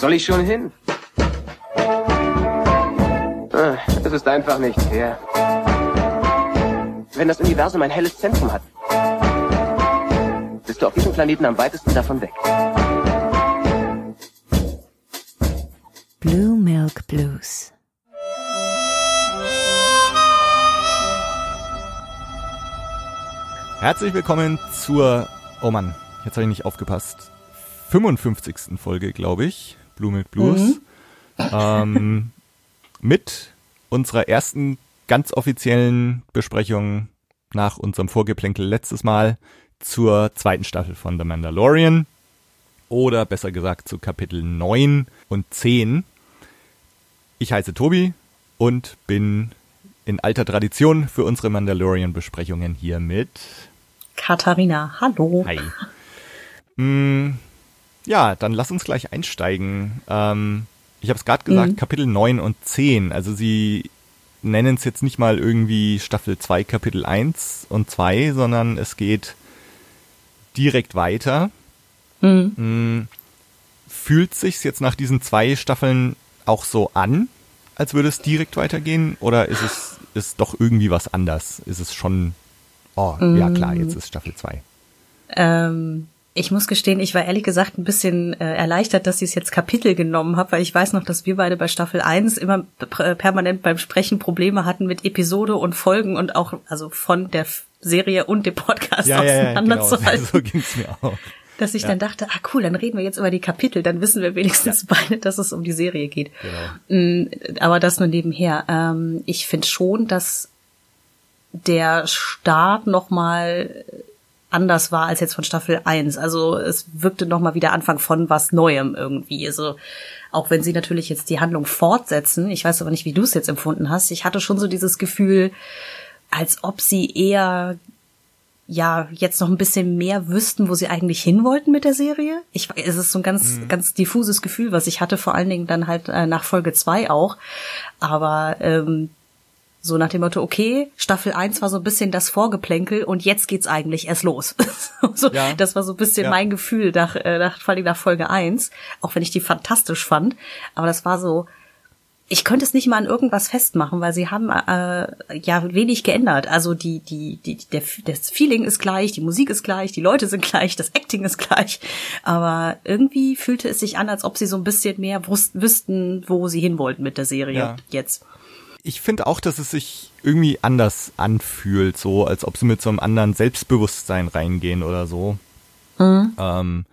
soll ich schon hin? Ah, Es ist einfach nicht fair. Wenn das Universum ein helles Zentrum hat, bist du auf diesem Planeten am weitesten davon weg. Blue Milk Blues. Herzlich willkommen zur, oh Mann, jetzt habe ich nicht aufgepasst, 55. Folge, glaube ich, Blue Milk Blues. Ähm, mit unserer ersten ganz offiziellen Besprechung nach unserem Vorgeplänkel letztes Mal zur zweiten Staffel von The Mandalorian. Oder besser gesagt zu Kapitel 9 und 10. Ich heiße Tobi und bin in alter Tradition für unsere Mandalorian-Besprechungen hier mit Katharina, hallo. Hi. Mm, ja, dann lass uns gleich einsteigen. Ähm, ich habe es gerade gesagt, Mhm. Kapitel 9 und 10. Also sie nennen es jetzt nicht mal irgendwie Staffel 2, Kapitel 1 und 2, sondern es geht direkt weiter. Mhm. Mm, Fühlt sich's jetzt nach diesen zwei Staffeln auch so an, als würde es direkt weitergehen? Oder ist es ist doch irgendwie was anders? Ist es schon, oh, ja klar, jetzt ist Staffel 2. Ähm, ich muss gestehen, ich war ehrlich gesagt ein bisschen äh, erleichtert, dass sie es jetzt Kapitel genommen habe, weil ich weiß noch, dass wir beide bei Staffel 1 immer pr- permanent beim Sprechen Probleme hatten mit Episode und Folgen und auch also von der Serie und dem Podcast ja, ja, ja, genau. auseinanderzuhalten. So ging's mir auch. dass ich dann dachte, ah cool, dann reden wir jetzt über die Kapitel, dann wissen wir wenigstens beide, dass es um die Serie geht. Genau. Mm, Aber das nur nebenher. Ähm, ich finde schon, dass der Start nochmal anders war als jetzt von Staffel 1. Also es wirkte nochmal wie der Anfang von was Neuem irgendwie. Also auch wenn sie natürlich jetzt die Handlung fortsetzen, ich weiß aber nicht, wie du es jetzt empfunden hast, ich hatte schon so dieses Gefühl, als ob sie eher ja jetzt noch ein bisschen mehr wüssten, wo sie eigentlich hin wollten mit der Serie. Ich es ist so ein ganz ganz diffuses Gefühl, was ich hatte, vor allen Dingen dann halt äh, nach Folge zwei auch. Aber ähm, so nach dem Motto, okay, Staffel 1 war so ein bisschen das Vorgeplänkel und jetzt geht's eigentlich erst los. so, Ja. Das war so ein bisschen Ja. mein Gefühl nach, äh, nach, vor allem nach Folge 1, auch wenn ich die fantastisch fand. Aber das war so, ich könnte es nicht mal an irgendwas festmachen, weil sie haben äh, ja wenig geändert. Also die, die, die, der, das Feeling ist gleich, die Musik ist gleich, die Leute sind gleich, das Acting ist gleich. Aber irgendwie fühlte es sich an, als ob sie so ein bisschen mehr wüssten, wo sie hin wollten mit der Serie Ja. jetzt. Ich finde auch, dass es sich irgendwie anders anfühlt, so als ob sie mit so einem anderen Selbstbewusstsein reingehen oder so. Ähm,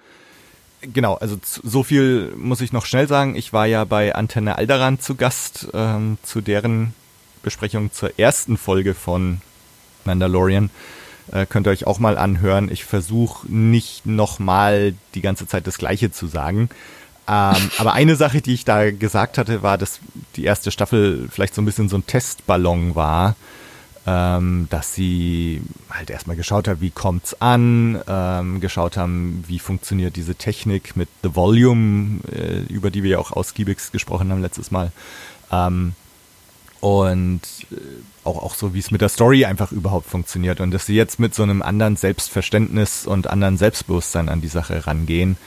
genau, also so viel muss ich noch schnell sagen. Ich war ja bei Antenne Alderan zu Gast ähm, zu deren Besprechung zur ersten Folge von Mandalorian. Äh, könnt ihr euch auch mal anhören. Ich versuche nicht nochmal die ganze Zeit das Gleiche zu sagen. Ähm, aber eine Sache, die ich da gesagt hatte, war, dass die erste Staffel vielleicht so ein bisschen so ein Testballon war, ähm, dass sie halt erstmal geschaut hat, wie kommt's an, ähm, geschaut haben, wie funktioniert diese Technik mit The Volume, äh, über die wir ja auch ausgiebigst gesprochen haben letztes Mal. Ähm, und äh, auch, auch so, wie es mit der Story einfach überhaupt funktioniert und dass sie jetzt mit so einem anderen Selbstverständnis und anderen Selbstbewusstsein an die Sache rangehen,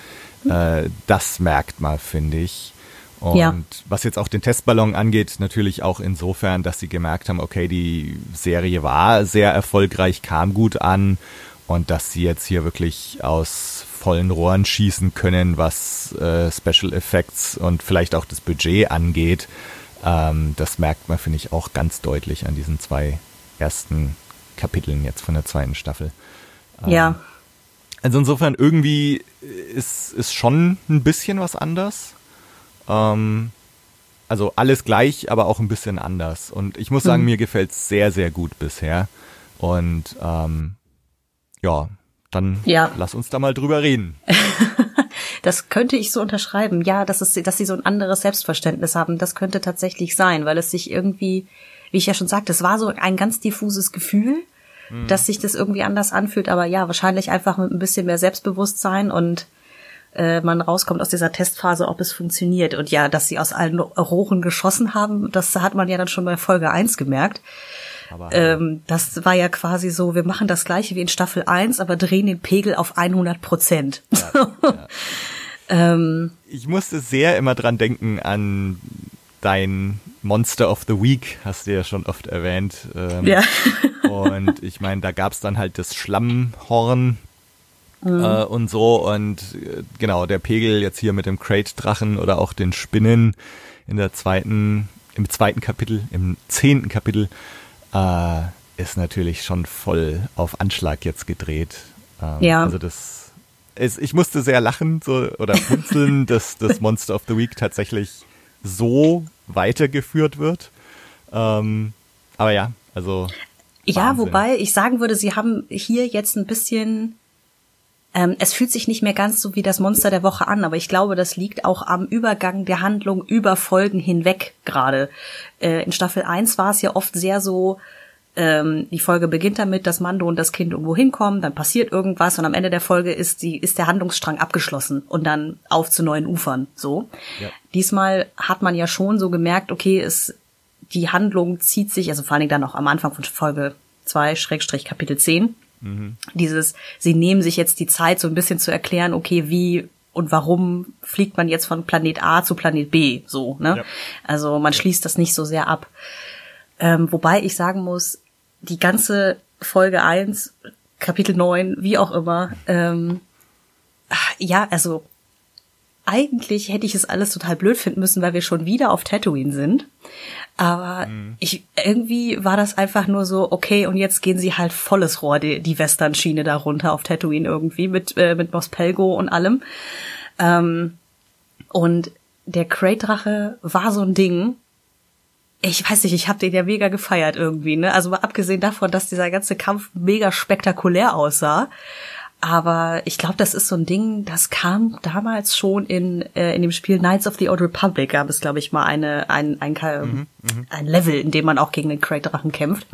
äh, das merkt man, finde ich. Und Ja. was jetzt auch den Testballon angeht, natürlich auch insofern, dass sie gemerkt haben, okay, die Serie war sehr erfolgreich, kam gut an und dass sie jetzt hier wirklich aus vollen Rohren schießen können, was äh, Special Effects und vielleicht auch das Budget angeht. Ähm, das merkt man, finde ich, auch ganz deutlich an diesen zwei ersten Kapiteln jetzt von der zweiten Staffel. Ja. Also insofern irgendwie ist, ist schon ein bisschen was anders. Ähm, also alles gleich, aber auch ein bisschen anders. Und ich muss sagen, mir gefällt's sehr, sehr gut bisher. Und ähm, ja, dann Ja. lass uns da mal drüber reden. Das könnte ich so unterschreiben. Ja, dass es, dass sie so ein anderes Selbstverständnis haben. Das könnte tatsächlich sein, weil es sich irgendwie, wie ich ja schon sagte, es war so ein ganz diffuses Gefühl, dass sich das irgendwie anders anfühlt. Aber ja, wahrscheinlich einfach mit ein bisschen mehr Selbstbewusstsein und äh, man rauskommt aus dieser Testphase, ob es funktioniert. Und ja, dass sie aus allen Rohren geschossen haben, das hat man ja dann schon bei Folge 1 gemerkt. Aber Ähm, das war ja quasi so, wir machen das gleiche wie in Staffel 1, aber drehen den Pegel auf 100 Prozent. Ähm, ich musste sehr immer dran denken an dein Monster of the Week, hast du ja schon oft erwähnt. Ähm, ja. und ich meine, da gab's dann halt das Schlammhorn mhm. äh, und so. Und äh, genau, der Pegel jetzt hier mit dem Crate-Drachen oder auch den Spinnen in der zweiten, im zweiten Kapitel, im zehnten Kapitel, äh, ist natürlich schon voll auf Anschlag jetzt gedreht. Ähm, ja. Also das ist, ich musste sehr lachen so, oder funzeln, dass das Monster of the Week tatsächlich so weitergeführt wird. Ähm, aber ja, also. Ja, Wahnsinn. wobei ich sagen würde, sie haben hier jetzt ein bisschen ähm, es fühlt sich nicht mehr ganz so wie das Monster der Woche an, aber ich glaube, das liegt auch am Übergang der Handlung über Folgen hinweg gerade. Äh, in Staffel 1 war es ja oft sehr so, ähm, die Folge beginnt damit, dass Mando und das Kind irgendwo hinkommen, dann passiert irgendwas und am Ende der Folge ist die ist der Handlungsstrang abgeschlossen und dann auf zu neuen Ufern. So. Ja. Diesmal hat man ja schon so gemerkt, okay, es die Handlung zieht sich, also vor allen Dingen dann auch am Anfang von Folge 2, Schrägstrich Kapitel 10. Mhm. Dieses, sie nehmen sich jetzt die Zeit, so ein bisschen zu erklären, okay, wie und warum fliegt man jetzt von Planet A zu Planet B, so, ne? Ja. Also man schließt das nicht so sehr ab. Ähm, wobei ich sagen muss, die ganze Folge 1, Kapitel 9, wie auch immer, ähm, ja, also eigentlich hätte ich es alles total blöd finden müssen, weil wir schon wieder auf Tatooine sind. Aber mhm. ich irgendwie war das einfach nur so, okay, und jetzt gehen sie halt volles Rohr, die, die Western-Schiene da runter auf Tatooine irgendwie mit, äh, mit Mos Pelgo und allem. Ähm, und der Crate-Drache war so ein Ding, ich weiß nicht, ich habe den ja mega gefeiert irgendwie, ne? Also mal abgesehen davon, dass dieser ganze Kampf mega spektakulär aussah. Aber ich glaube, das ist so ein Ding, das kam damals schon in, äh, in dem Spiel Knights of the Old Republic, gab es, glaube ich, mal eine, ein, ein, mhm, ein Level, in dem man auch gegen den Crate-Drachen kämpft.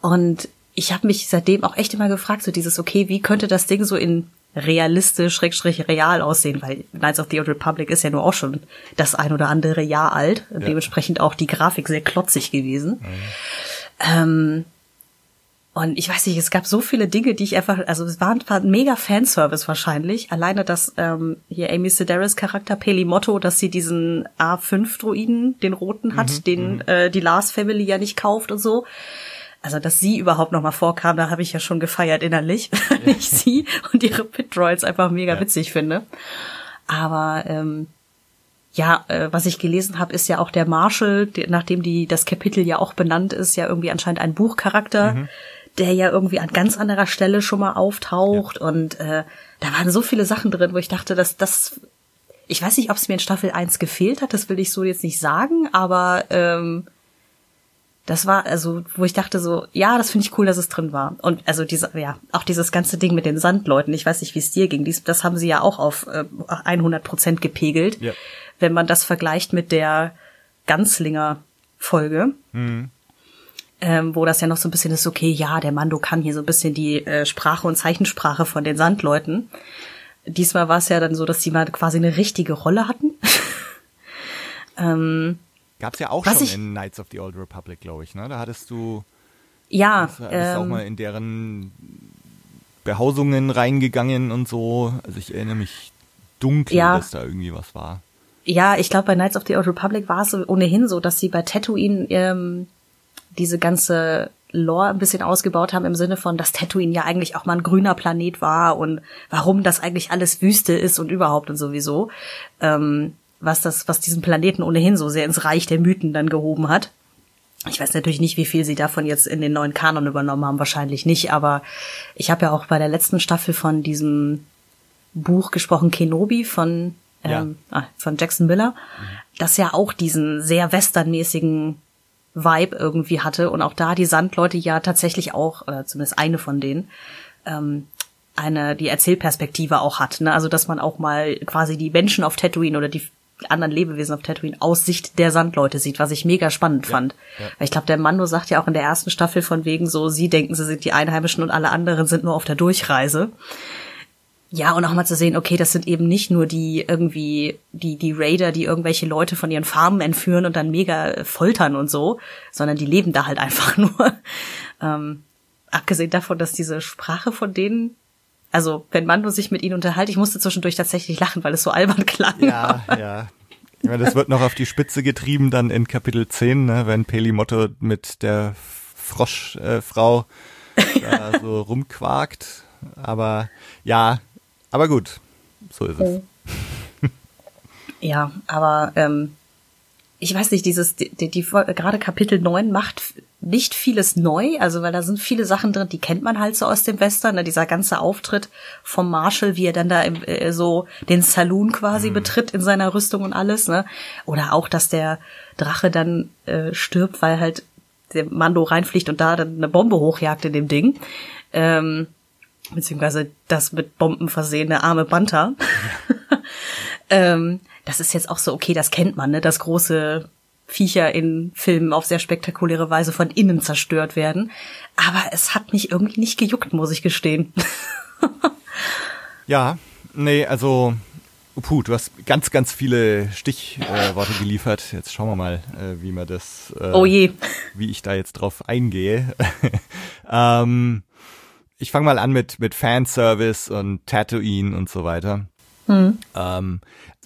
Und ich habe mich seitdem auch echt immer gefragt, so dieses, okay, wie könnte das Ding so in realistisch, schrägstrich real aussehen, weil Knights of the Old Republic ist ja nur auch schon das ein oder andere Jahr alt, ja. dementsprechend auch die Grafik sehr klotzig gewesen. Mhm. Ähm, und ich weiß nicht, es gab so viele Dinge, die ich einfach, also es war, war ein mega Fanservice wahrscheinlich. Alleine, dass ähm, hier Amy Sedaris Charakter Peli Motto, dass sie diesen A5-Druiden, den roten hat, mhm, den mhm. äh, die Lars Family ja nicht kauft und so. Also, dass sie überhaupt noch mal vorkam, da habe ich ja schon gefeiert innerlich, weil ja. ich sie und ihre Pit-Droids einfach mega ja. witzig finde. Aber ähm, ja, äh, was ich gelesen habe, ist ja auch der Marshall, die, nachdem die das Kapitel ja auch benannt ist, ja irgendwie anscheinend ein Buchcharakter. Mhm der ja irgendwie an ganz anderer Stelle schon mal auftaucht ja. und äh, da waren so viele Sachen drin, wo ich dachte, dass das ich weiß nicht, ob es mir in Staffel 1 gefehlt hat, das will ich so jetzt nicht sagen, aber ähm, das war also, wo ich dachte so, ja, das finde ich cool, dass es drin war. Und also diese, ja, auch dieses ganze Ding mit den Sandleuten, ich weiß nicht, wie es dir ging, dies, das haben sie ja auch auf äh, 100 Prozent gepegelt, ja. wenn man das vergleicht mit der Ganzlinger Folge. Mhm ähm, wo das ja noch so ein bisschen ist, okay, ja, der Mando kann hier so ein bisschen die äh, Sprache und Zeichensprache von den Sandleuten. Diesmal war es ja dann so, dass die mal quasi eine richtige Rolle hatten. ähm, Gab's ja auch schon ich, in Knights of the Old Republic, glaube ich, ne? Da hattest du ja hattest, ähm, auch mal in deren Behausungen reingegangen und so. Also ich erinnere mich dunkel, ja. dass da irgendwie was war. Ja, ich glaube, bei Knights of the Old Republic war es ohnehin so, dass sie bei Tatooine ähm, diese ganze Lore ein bisschen ausgebaut haben im Sinne von, dass Tatooine ja eigentlich auch mal ein grüner Planet war und warum das eigentlich alles Wüste ist und überhaupt und sowieso. Ähm, was das, was diesen Planeten ohnehin so sehr ins Reich der Mythen dann gehoben hat. Ich weiß natürlich nicht, wie viel sie davon jetzt in den neuen Kanon übernommen haben, wahrscheinlich nicht, aber ich habe ja auch bei der letzten Staffel von diesem Buch gesprochen, Kenobi von, ähm, ja. ah, von Jackson Miller, mhm. das ja auch diesen sehr westernmäßigen Vibe irgendwie hatte und auch da die Sandleute ja tatsächlich auch, oder zumindest eine von denen, ähm, eine die Erzählperspektive auch hat, ne? Also dass man auch mal quasi die Menschen auf Tatooine oder die anderen Lebewesen auf Tatooine aus Sicht der Sandleute sieht, was ich mega spannend ja, fand. Ja. Weil ich glaube, der Mando sagt ja auch in der ersten Staffel von wegen so, sie denken, sie sind die Einheimischen und alle anderen sind nur auf der Durchreise. Ja, und auch mal zu sehen, okay, das sind eben nicht nur die irgendwie, die, die Raider, die irgendwelche Leute von ihren Farmen entführen und dann mega foltern und so, sondern die leben da halt einfach nur. Ähm, abgesehen davon, dass diese Sprache von denen Also, wenn Mando sich mit ihnen unterhält, ich musste zwischendurch tatsächlich lachen, weil es so albern klang. Ja, ja. Ich meine, das wird noch auf die Spitze getrieben dann in Kapitel 10, ne, wenn Pelimotto mit der Froschfrau äh, da so rumquakt. Aber ja, aber gut, so ist es. Ja, aber ähm, ich weiß nicht, dieses, die, die, die gerade Kapitel 9 macht nicht vieles neu, also weil da sind viele Sachen drin, die kennt man halt so aus dem Western, ne? dieser ganze Auftritt vom Marshall, wie er dann da im, äh, so den Saloon quasi mhm. betritt in seiner Rüstung und alles, ne? Oder auch, dass der Drache dann äh, stirbt, weil halt der Mando reinfliegt und da dann eine Bombe hochjagt in dem Ding. Ähm, beziehungsweise das mit Bomben versehene arme Banta. Ähm, das ist jetzt auch so, okay, das kennt man, ne? dass große Viecher in Filmen auf sehr spektakuläre Weise von innen zerstört werden. Aber es hat mich irgendwie nicht gejuckt, muss ich gestehen. ja, nee, also Puh, du hast ganz, ganz viele Stichworte äh, geliefert. Jetzt schauen wir mal, äh, wie man das, äh, oh je. wie ich da jetzt drauf eingehe. ähm, ich fange mal an mit mit Fanservice und Tatooine und so weiter. Mhm. Ähm,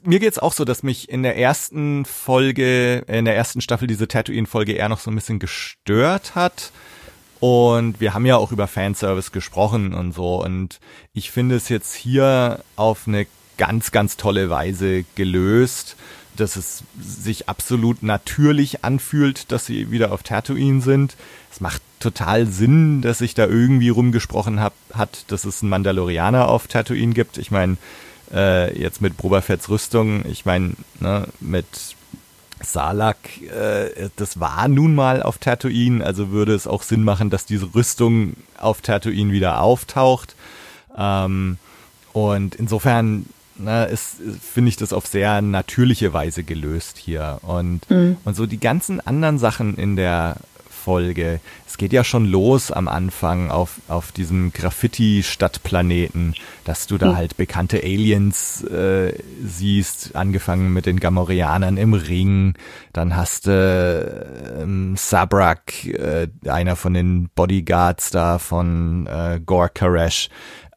mir geht's auch so, dass mich in der ersten Folge, in der ersten Staffel diese Tatooine-Folge eher noch so ein bisschen gestört hat. Und wir haben ja auch über Fanservice gesprochen und so. Und ich finde es jetzt hier auf eine ganz, ganz tolle Weise gelöst, dass es sich absolut natürlich anfühlt, dass sie wieder auf Tatooine sind. Es macht total Sinn, dass sich da irgendwie rumgesprochen hab, hat, dass es einen Mandalorianer auf Tatooine gibt. Ich meine, äh, jetzt mit Boba Rüstung, ich meine, ne, mit Salak, äh, das war nun mal auf Tatooine, also würde es auch Sinn machen, dass diese Rüstung auf Tatooine wieder auftaucht. Ähm, und insofern ne, ist, finde ich das auf sehr natürliche Weise gelöst hier. Und, mhm. und so die ganzen anderen Sachen in der Folge. Es geht ja schon los am Anfang auf, auf diesem Graffiti-Stadtplaneten, dass du da mhm. halt bekannte Aliens äh, siehst, angefangen mit den Gamorreanern im Ring. Dann hast du ähm, Sabrak, äh, einer von den Bodyguards da von äh, Gore Koresh,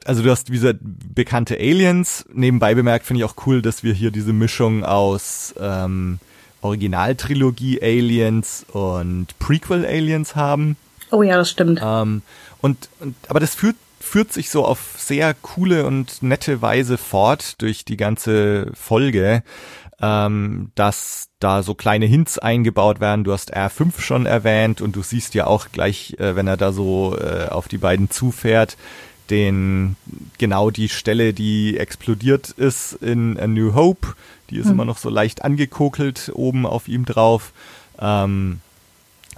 also du hast diese bekannte Aliens. Nebenbei bemerkt finde ich auch cool, dass wir hier diese Mischung aus ähm, Originaltrilogie Aliens und Prequel Aliens haben. Oh ja, das stimmt. Ähm, und, und aber das führt führt sich so auf sehr coole und nette Weise fort durch die ganze Folge, ähm, dass da so kleine Hints eingebaut werden. Du hast R5 schon erwähnt und du siehst ja auch gleich, äh, wenn er da so äh, auf die beiden zufährt, den genau die Stelle, die explodiert ist in A New Hope. Die ist hm. immer noch so leicht angekokelt oben auf ihm drauf. Ähm,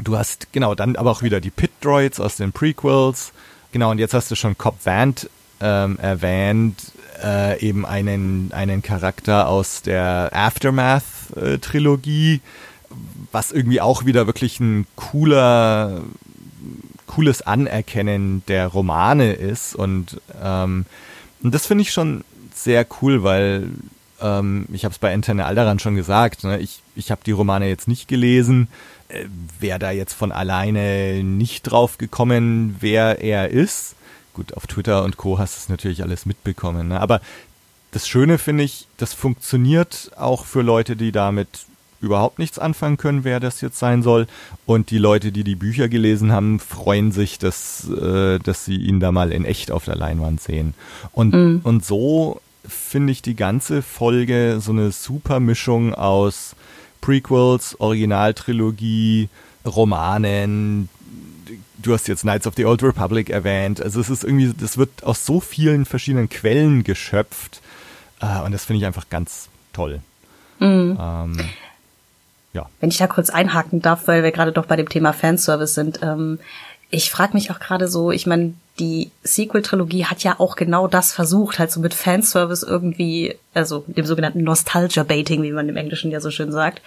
du hast genau dann aber auch wieder die Pit Droids aus den Prequels. Genau und jetzt hast du schon Cobb Vant ähm, erwähnt, äh, eben einen einen Charakter aus der Aftermath äh, Trilogie, was irgendwie auch wieder wirklich ein cooler cooles Anerkennen der Romane ist und, ähm, und das finde ich schon sehr cool, weil ähm, ich habe es bei Antenne Alderan schon gesagt, ne? ich, ich habe die Romane jetzt nicht gelesen, äh, wäre da jetzt von alleine nicht drauf gekommen, wer er ist. Gut, auf Twitter und Co. hast du es natürlich alles mitbekommen, ne? aber das Schöne finde ich, das funktioniert auch für Leute, die damit überhaupt nichts anfangen können, wer das jetzt sein soll. Und die Leute, die die Bücher gelesen haben, freuen sich, dass, äh, dass sie ihn da mal in echt auf der Leinwand sehen. Und, mhm. und so finde ich die ganze Folge so eine super Mischung aus Prequels, Originaltrilogie, Romanen, du hast jetzt Knights of the Old Republic erwähnt. Also es ist irgendwie, das wird aus so vielen verschiedenen Quellen geschöpft. Äh, und das finde ich einfach ganz toll. Mhm. Ähm, ja. Wenn ich da kurz einhaken darf, weil wir gerade doch bei dem Thema Fanservice sind. Ähm, ich frage mich auch gerade so, ich meine, die Sequel-Trilogie hat ja auch genau das versucht, halt so mit Fanservice irgendwie, also dem sogenannten Nostalgia-Baiting, wie man im Englischen ja so schön sagt,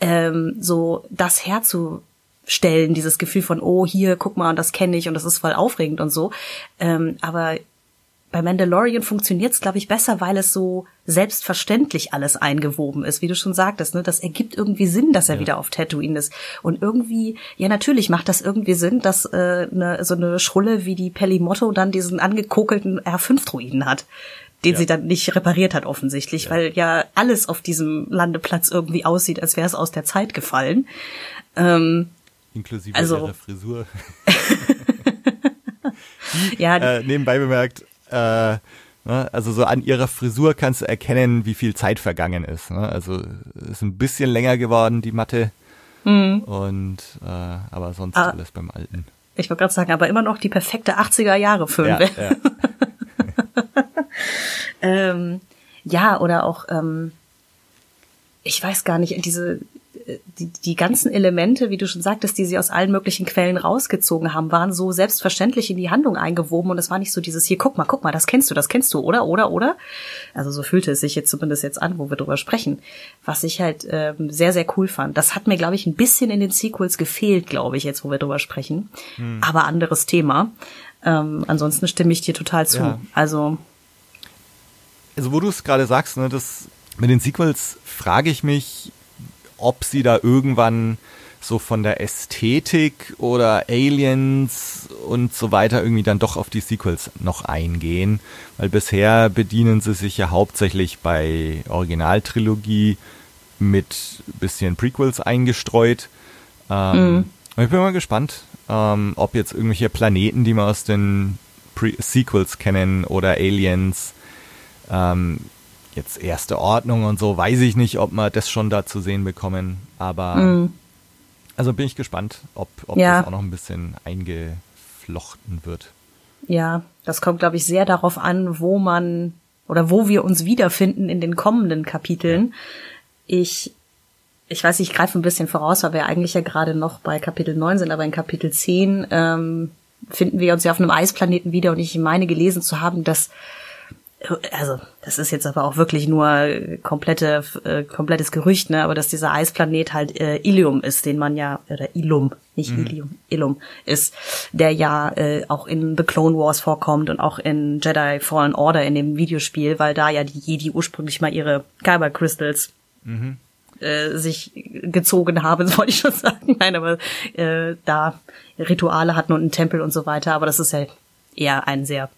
ähm, so das herzustellen, dieses Gefühl von, oh, hier, guck mal, das kenne ich und das ist voll aufregend und so. Ähm, aber bei Mandalorian funktioniert es, glaube ich, besser, weil es so selbstverständlich alles eingewoben ist, wie du schon sagtest. Ne? Das ergibt irgendwie Sinn, dass er ja. wieder auf Tatooine ist. Und irgendwie, ja natürlich macht das irgendwie Sinn, dass äh, ne, so eine Schrulle wie die Pelimotto dann diesen angekokelten R5-Druiden hat den ja. sie dann nicht repariert hat offensichtlich, ja. weil ja alles auf diesem Landeplatz irgendwie aussieht, als wäre es aus der Zeit gefallen. Ähm, Inklusive also, ihrer Frisur. Die, ja, äh, nebenbei bemerkt, äh, ne, also so an ihrer Frisur kannst du erkennen, wie viel Zeit vergangen ist. Ne? Also ist ein bisschen länger geworden, die Matte. Mhm. Und äh, aber sonst ah, alles beim Alten. Ich wollte gerade sagen, aber immer noch die perfekte 80er Jahre Film. Ja, ja. ähm, ja, oder auch, ähm, ich weiß gar nicht, diese die, die ganzen Elemente, wie du schon sagtest, die sie aus allen möglichen Quellen rausgezogen haben, waren so selbstverständlich in die Handlung eingewoben und es war nicht so dieses hier, guck mal, guck mal, das kennst du, das kennst du, oder, oder, oder? Also so fühlte es sich jetzt zumindest jetzt an, wo wir drüber sprechen, was ich halt ähm, sehr, sehr cool fand. Das hat mir, glaube ich, ein bisschen in den Sequels gefehlt, glaube ich, jetzt, wo wir drüber sprechen. Hm. Aber anderes Thema. Ähm, ansonsten stimme ich dir total zu. Ja. Also also wo du es gerade sagst, ne, das mit den Sequels frage ich mich, ob sie da irgendwann so von der Ästhetik oder Aliens und so weiter irgendwie dann doch auf die Sequels noch eingehen, weil bisher bedienen sie sich ja hauptsächlich bei Originaltrilogie mit bisschen Prequels eingestreut. Ähm, mhm. Ich bin mal gespannt, ähm, ob jetzt irgendwelche Planeten, die wir aus den Pre Sequels kennen oder Aliens, ähm, jetzt erste Ordnung und so, weiß ich nicht, ob wir das schon da zu sehen bekommen. Aber mhm. also bin ich gespannt, ob, ob ja. das auch noch ein bisschen eingeflochten wird. Ja, das kommt, glaube ich, sehr darauf an, wo man oder wo wir uns wiederfinden in den kommenden Kapiteln. Ich, ich weiß, ich greife ein bisschen voraus, weil wir eigentlich ja gerade noch bei Kapitel 9 sind, aber in Kapitel 10 ähm, finden wir uns ja auf einem Eisplaneten wieder und ich meine gelesen zu haben, dass also das ist jetzt aber auch wirklich nur komplette äh, komplettes Gerücht, ne, aber dass dieser Eisplanet halt äh, Ilium ist, den man ja oder Ilum, nicht mhm. Ilium, Ilum ist, der ja äh, auch in The Clone Wars vorkommt und auch in Jedi Fallen Order in dem Videospiel, weil da ja die Jedi ursprünglich mal ihre Kyber Crystals mhm. äh, sich gezogen haben, wollte ich schon sagen. Nein, aber äh, da Rituale hatten und einen Tempel und so weiter, aber das ist ja eher ein sehr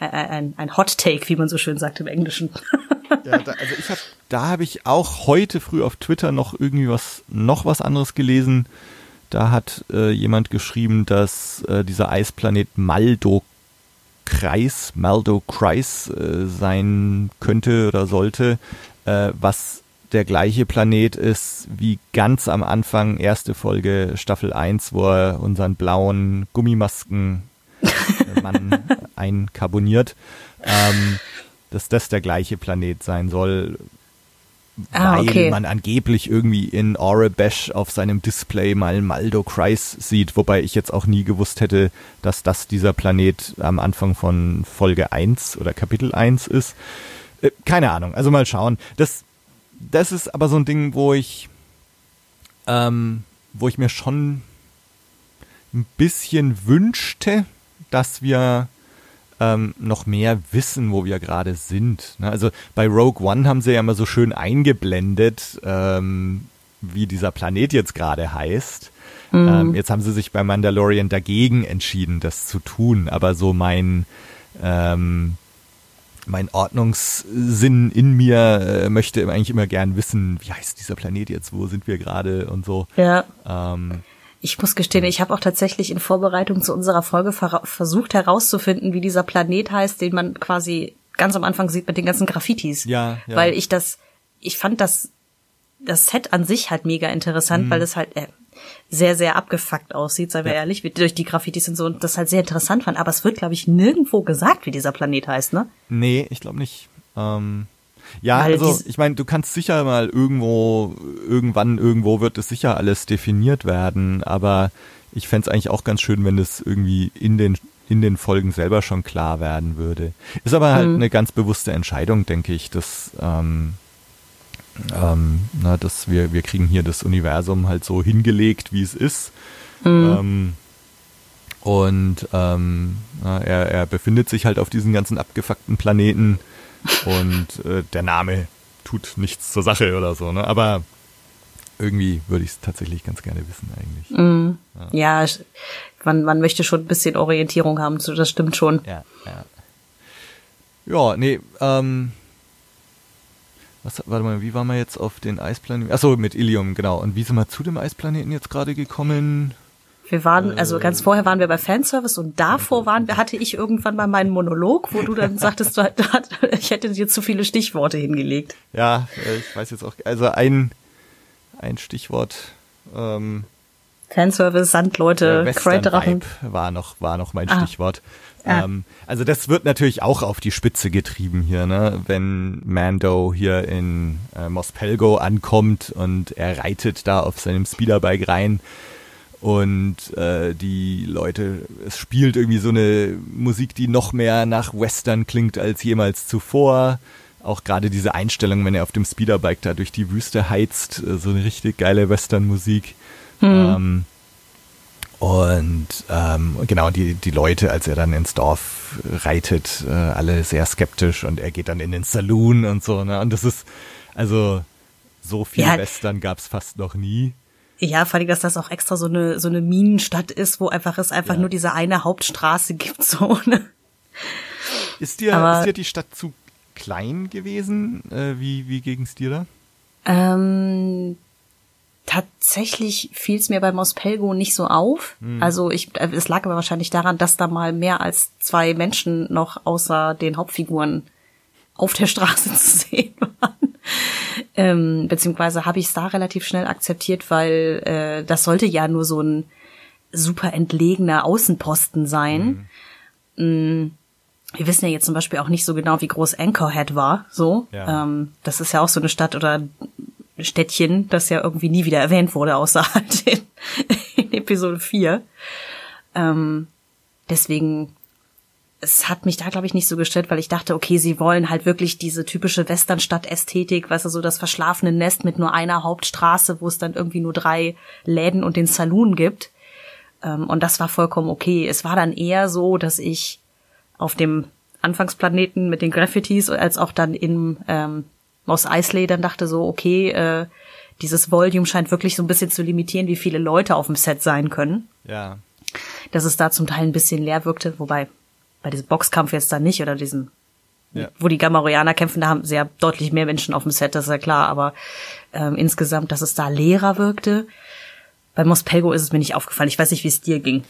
ein, ein Hot Take, wie man so schön sagt im Englischen. ja, da, also ich hab, da habe ich auch heute früh auf Twitter noch irgendwie was, noch was anderes gelesen. Da hat äh, jemand geschrieben, dass äh, dieser Eisplanet Maldo Kreis, Maldo Kreis äh, sein könnte oder sollte, äh, was der gleiche Planet ist wie ganz am Anfang, erste Folge Staffel 1, wo er unseren blauen Gummimasken Mann einkarboniert, ähm, dass das der gleiche Planet sein soll, ah, weil okay. man angeblich irgendwie in Aurebesh auf seinem Display mal Maldo Kreis sieht, wobei ich jetzt auch nie gewusst hätte, dass das dieser Planet am Anfang von Folge 1 oder Kapitel 1 ist. Äh, keine Ahnung, also mal schauen. Das, das ist aber so ein Ding, wo ich, ähm, wo ich mir schon ein bisschen wünschte, dass wir ähm, noch mehr wissen, wo wir gerade sind. Ne? Also bei Rogue One haben sie ja immer so schön eingeblendet, ähm, wie dieser Planet jetzt gerade heißt. Mhm. Ähm, jetzt haben sie sich bei Mandalorian dagegen entschieden, das zu tun. Aber so mein ähm, mein Ordnungssinn in mir äh, möchte eigentlich immer gern wissen, wie heißt dieser Planet jetzt, wo sind wir gerade und so. Ja. Ähm, ich muss gestehen, ich habe auch tatsächlich in Vorbereitung zu unserer Folge ver versucht herauszufinden, wie dieser Planet heißt, den man quasi ganz am Anfang sieht mit den ganzen Graffitis. Ja, ja. Weil ich das, ich fand das, das Set an sich halt mega interessant, mhm. weil das halt äh, sehr, sehr abgefuckt aussieht, seien wir ja. ehrlich, durch die Graffitis und so und das halt sehr interessant fand. Aber es wird, glaube ich, nirgendwo gesagt, wie dieser Planet heißt, ne? Nee, ich glaube nicht. Ähm ja, Weil also ich meine, du kannst sicher mal irgendwo, irgendwann, irgendwo wird es sicher alles definiert werden, aber ich fände es eigentlich auch ganz schön, wenn es irgendwie in den in den Folgen selber schon klar werden würde. Ist aber halt mhm. eine ganz bewusste Entscheidung, denke ich, dass, ähm, ähm, na, dass wir, wir kriegen hier das Universum halt so hingelegt, wie es ist. Mhm. Ähm, Und ähm, er, er befindet sich halt auf diesen ganzen abgefuckten Planeten und äh, der Name tut nichts zur Sache oder so, ne? Aber irgendwie würde ich es tatsächlich ganz gerne wissen eigentlich. Mm, ja, ja man, man möchte schon ein bisschen Orientierung haben, das stimmt schon. Ja, ja. Ja, nee, ähm, was, warte mal, wie waren wir jetzt auf den Eisplaneten? Achso, mit Ilium, genau. Und wie sind wir zu dem Eisplaneten jetzt gerade gekommen? Wir waren, also ganz vorher waren wir bei Fanservice und davor waren wir, hatte ich irgendwann mal meinen Monolog, wo du dann sagtest, du, ich hätte dir zu viele Stichworte hingelegt. Ja, äh, ich weiß jetzt auch, also ein, ein Stichwort, ähm, Fanservice, Sandleute, äh, Crate-Drachen. War noch, war noch mein ah. Stichwort. Ah. Ähm, also das wird natürlich auch auf die Spitze getrieben hier, ne? Wenn Mando hier in äh, Mos Pelgo ankommt und er reitet da auf seinem Speederbike rein und äh, die Leute, es spielt irgendwie so eine Musik, die noch mehr nach Western klingt als jemals zuvor. Auch gerade diese Einstellung, wenn er auf dem Speederbike da durch die Wüste heizt, äh, so eine richtig geile Western-Musik. Hm. Ähm, und ähm, genau, die, die Leute, als er dann ins Dorf reitet, äh, alle sehr skeptisch und er geht dann in den Saloon und so. Ne? Und das ist, also so viel ja. Western gab's fast noch nie. Ja, vor allem, dass das auch extra so eine, so eine Minenstadt ist, wo einfach es einfach ja. nur diese eine Hauptstraße gibt. So, ne? Ist dir, Aber, ist dir die Stadt zu klein gewesen? Äh, wie wie ging's dir da? Ähm, tatsächlich fiel es mir bei Mospelgo nicht so auf. Mhm. Also ich, es lag aber wahrscheinlich daran, dass da mal mehr als zwei Menschen noch außer den Hauptfiguren auf der Straße zu sehen waren. Ähm, beziehungsweise habe ich es da relativ schnell akzeptiert, weil äh, das sollte ja nur so ein super entlegener Außenposten sein. Mhm. Mm, wir wissen ja jetzt zum Beispiel auch nicht so genau, wie groß Anchorhead war. So, ja. ähm, das ist ja auch so eine Stadt oder Städtchen, das ja irgendwie nie wieder erwähnt wurde, außer halt in, in Episode 4. Ähm, deswegen, es hat mich da, glaube ich, nicht so gestört, weil ich dachte, okay, sie wollen halt wirklich diese typische Westernstadt-Ästhetik, weißt du, so das verschlafene Nest mit nur einer Hauptstraße, wo es dann irgendwie nur drei Läden und den Saloon gibt. Ähm, und das war vollkommen okay. Es war dann eher so, dass ich auf dem Anfangsplaneten mit den Graffitis als auch dann im ähm, Moss Eisley dann dachte so, okay, äh, dieses Volume scheint wirklich so ein bisschen zu limitieren, wie viele Leute auf dem Set sein können. Ja. Dass es da zum Teil ein bisschen leer wirkte, wobei bei diesem Boxkampf jetzt da nicht oder diesem, ja. wo die Gamorreaner kämpfen, da haben sehr deutlich mehr Menschen auf dem Set, das ist ja klar, aber ähm, insgesamt, dass es da leerer wirkte. Bei Mospelgo ist es mir nicht aufgefallen. Ich weiß nicht, wie es dir ging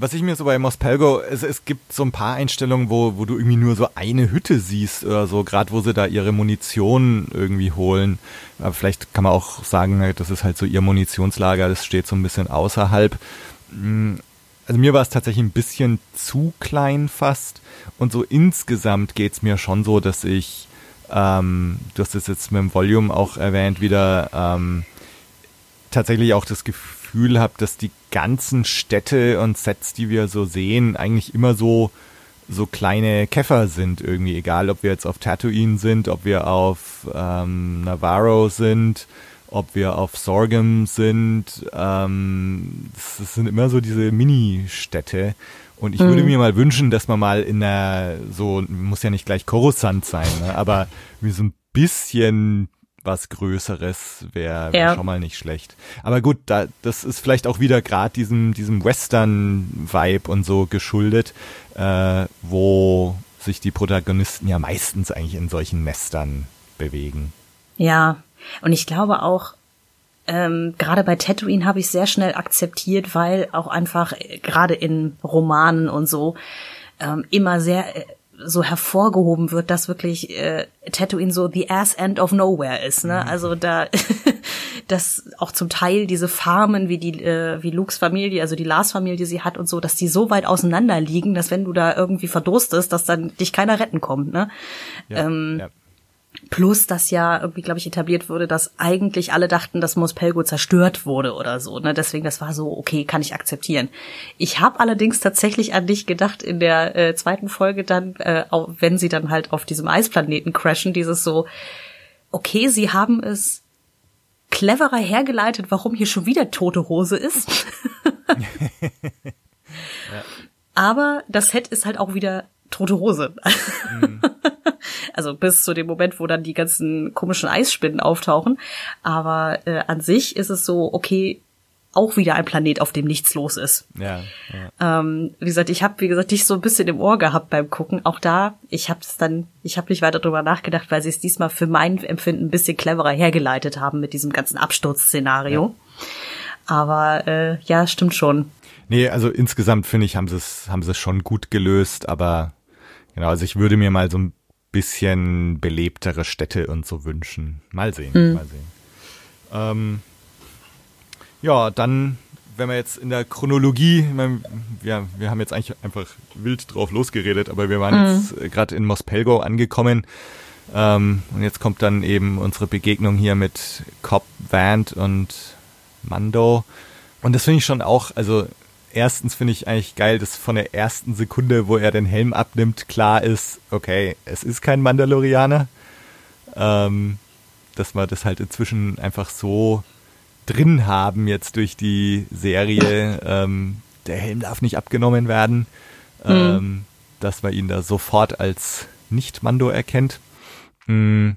was ich mir so bei Mospelgo, es, es gibt so ein paar Einstellungen, wo, wo du irgendwie nur so eine Hütte siehst oder so, gerade wo sie da ihre Munition irgendwie holen. Aber vielleicht kann man auch sagen, das ist halt so ihr Munitionslager, das steht so ein bisschen außerhalb. Also mir war es tatsächlich ein bisschen zu klein fast. Und so insgesamt geht's mir schon so, dass ich, ähm, du hast es jetzt mit dem Volume auch erwähnt, wieder ähm, tatsächlich auch das Gefühl habe, dass die ganzen Städte und Sets, die wir so sehen, eigentlich immer so so kleine Käfer sind irgendwie, egal ob wir jetzt auf Tatooine sind, ob wir auf ähm, Navarro sind, ob wir auf Sorghum sind. Ähm, das, sind immer so diese Mini-Städte. Und ich mhm. würde mir mal wünschen, dass man mal in einer, so, muss ja nicht gleich Coruscant sein, ne, aber wie so ein bisschen was Größeres wäre wär ja. schon mal nicht schlecht. Aber gut, da, das ist vielleicht auch wieder gerade diesem, diesem Western-Vibe und so geschuldet, äh, wo sich die Protagonisten ja meistens eigentlich in solchen Nestern bewegen. Ja, und ich glaube auch, ähm, gerade bei Tatooine habe ich sehr schnell akzeptiert, weil auch einfach äh, gerade in Romanen und so ähm, immer sehr äh, so hervorgehoben wird, dass wirklich äh, Tatooine so the ass end of nowhere ist. Ne? Mhm. Also da, dass auch zum Teil diese Farmen wie die äh, wie Lukes Familie, also die Lars Familie, die sie hat und so, dass die so weit auseinander liegen, dass wenn du da irgendwie verdurstest, dass dann dich keiner retten kommt. Ne? Ja, ähm, ja. Plus, dass ja irgendwie, glaube ich, etabliert wurde, dass eigentlich alle dachten, dass Mospelgo zerstört wurde oder so. Ne? Deswegen, das war so, okay, kann ich akzeptieren. Ich habe allerdings tatsächlich an dich gedacht in der äh, zweiten Folge dann, äh, auch wenn sie dann halt auf diesem Eisplaneten crashen, dieses so, okay, sie haben es cleverer hergeleitet, warum hier schon wieder tote Hose ist. Aber das Set ist halt auch wieder tote Hose. Mhm. also bis zu dem Moment, wo dann die ganzen komischen Eisspinnen auftauchen. Aber äh, an sich ist es so, okay, auch wieder ein Planet, auf dem nichts los ist. Ja. ja. Ähm, wie gesagt, ich habe, wie gesagt, dich so ein bisschen im Ohr gehabt beim Gucken. Auch da, ich habe es dann, ich habe nicht weiter drüber nachgedacht, weil sie es diesmal für mein Empfinden ein bisschen cleverer hergeleitet haben mit diesem ganzen Absturzszenario. Ja. Aber äh, ja, stimmt schon. Nee, also insgesamt finde ich, haben sie es haben sie es schon gut gelöst, aber genau, also ich würde mir mal so ein bisschen belebtere Städte und so wünschen. Mal sehen, mhm. mal sehen. Ähm, ja, dann, wenn wir jetzt in der Chronologie, wir, wir haben jetzt eigentlich einfach wild drauf losgeredet, aber wir waren mhm. jetzt äh, gerade in Mospelgo angekommen. Ähm, und jetzt kommt dann eben unsere Begegnung hier mit Cobb Vant und Mando. Und das finde ich schon auch, also erstens finde ich eigentlich geil, dass von der ersten Sekunde, wo er den Helm abnimmt, klar ist, okay, es ist kein Mandalorianer. Ähm, dass wir das halt inzwischen einfach so drin haben jetzt durch die Serie. Ähm, der Helm darf nicht abgenommen werden, mhm. ähm, dass man ihn da sofort als Nicht-Mando erkennt. Mm.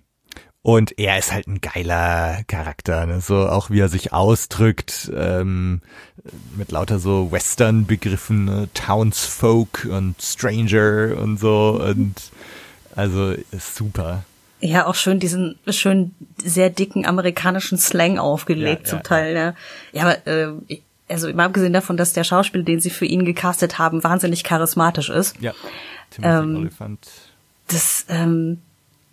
Und er ist halt ein geiler Charakter, ne? so auch wie er sich ausdrückt, ähm, mit lauter so Western-Begriffen, ne? Townsfolk und Stranger und so und also ist super. Ja, auch schön diesen schön sehr dicken amerikanischen Slang aufgelegt ja, zum ja, Teil. Ja, ja aber äh, also immer abgesehen davon, dass der Schauspieler, den sie für ihn gecastet haben, wahnsinnig charismatisch ist. Ja, Timothy ähm, Oliphant. Das, ähm,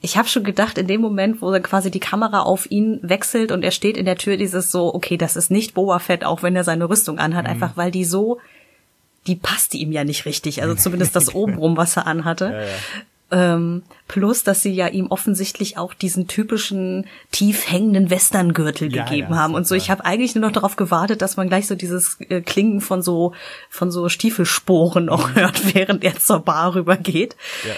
ich habe schon gedacht, in dem Moment, wo dann quasi die Kamera auf ihn wechselt und er steht in der Tür, dieses so, okay, das ist nicht Boba Fett, auch wenn er seine Rüstung anhat, mhm. einfach weil die so, die passte ihm ja nicht richtig, also zumindest das obenrum, was er anhatte. Ja, ja. Ähm, plus, dass sie ja ihm offensichtlich auch diesen typischen tief hängenden Westerngürtel ja, gegeben ja, haben und so. Ich habe eigentlich nur noch darauf gewartet, dass man gleich so dieses äh, Klingen von so von so Stiefelsporen noch hört, während er zur Bar rübergeht. Ja.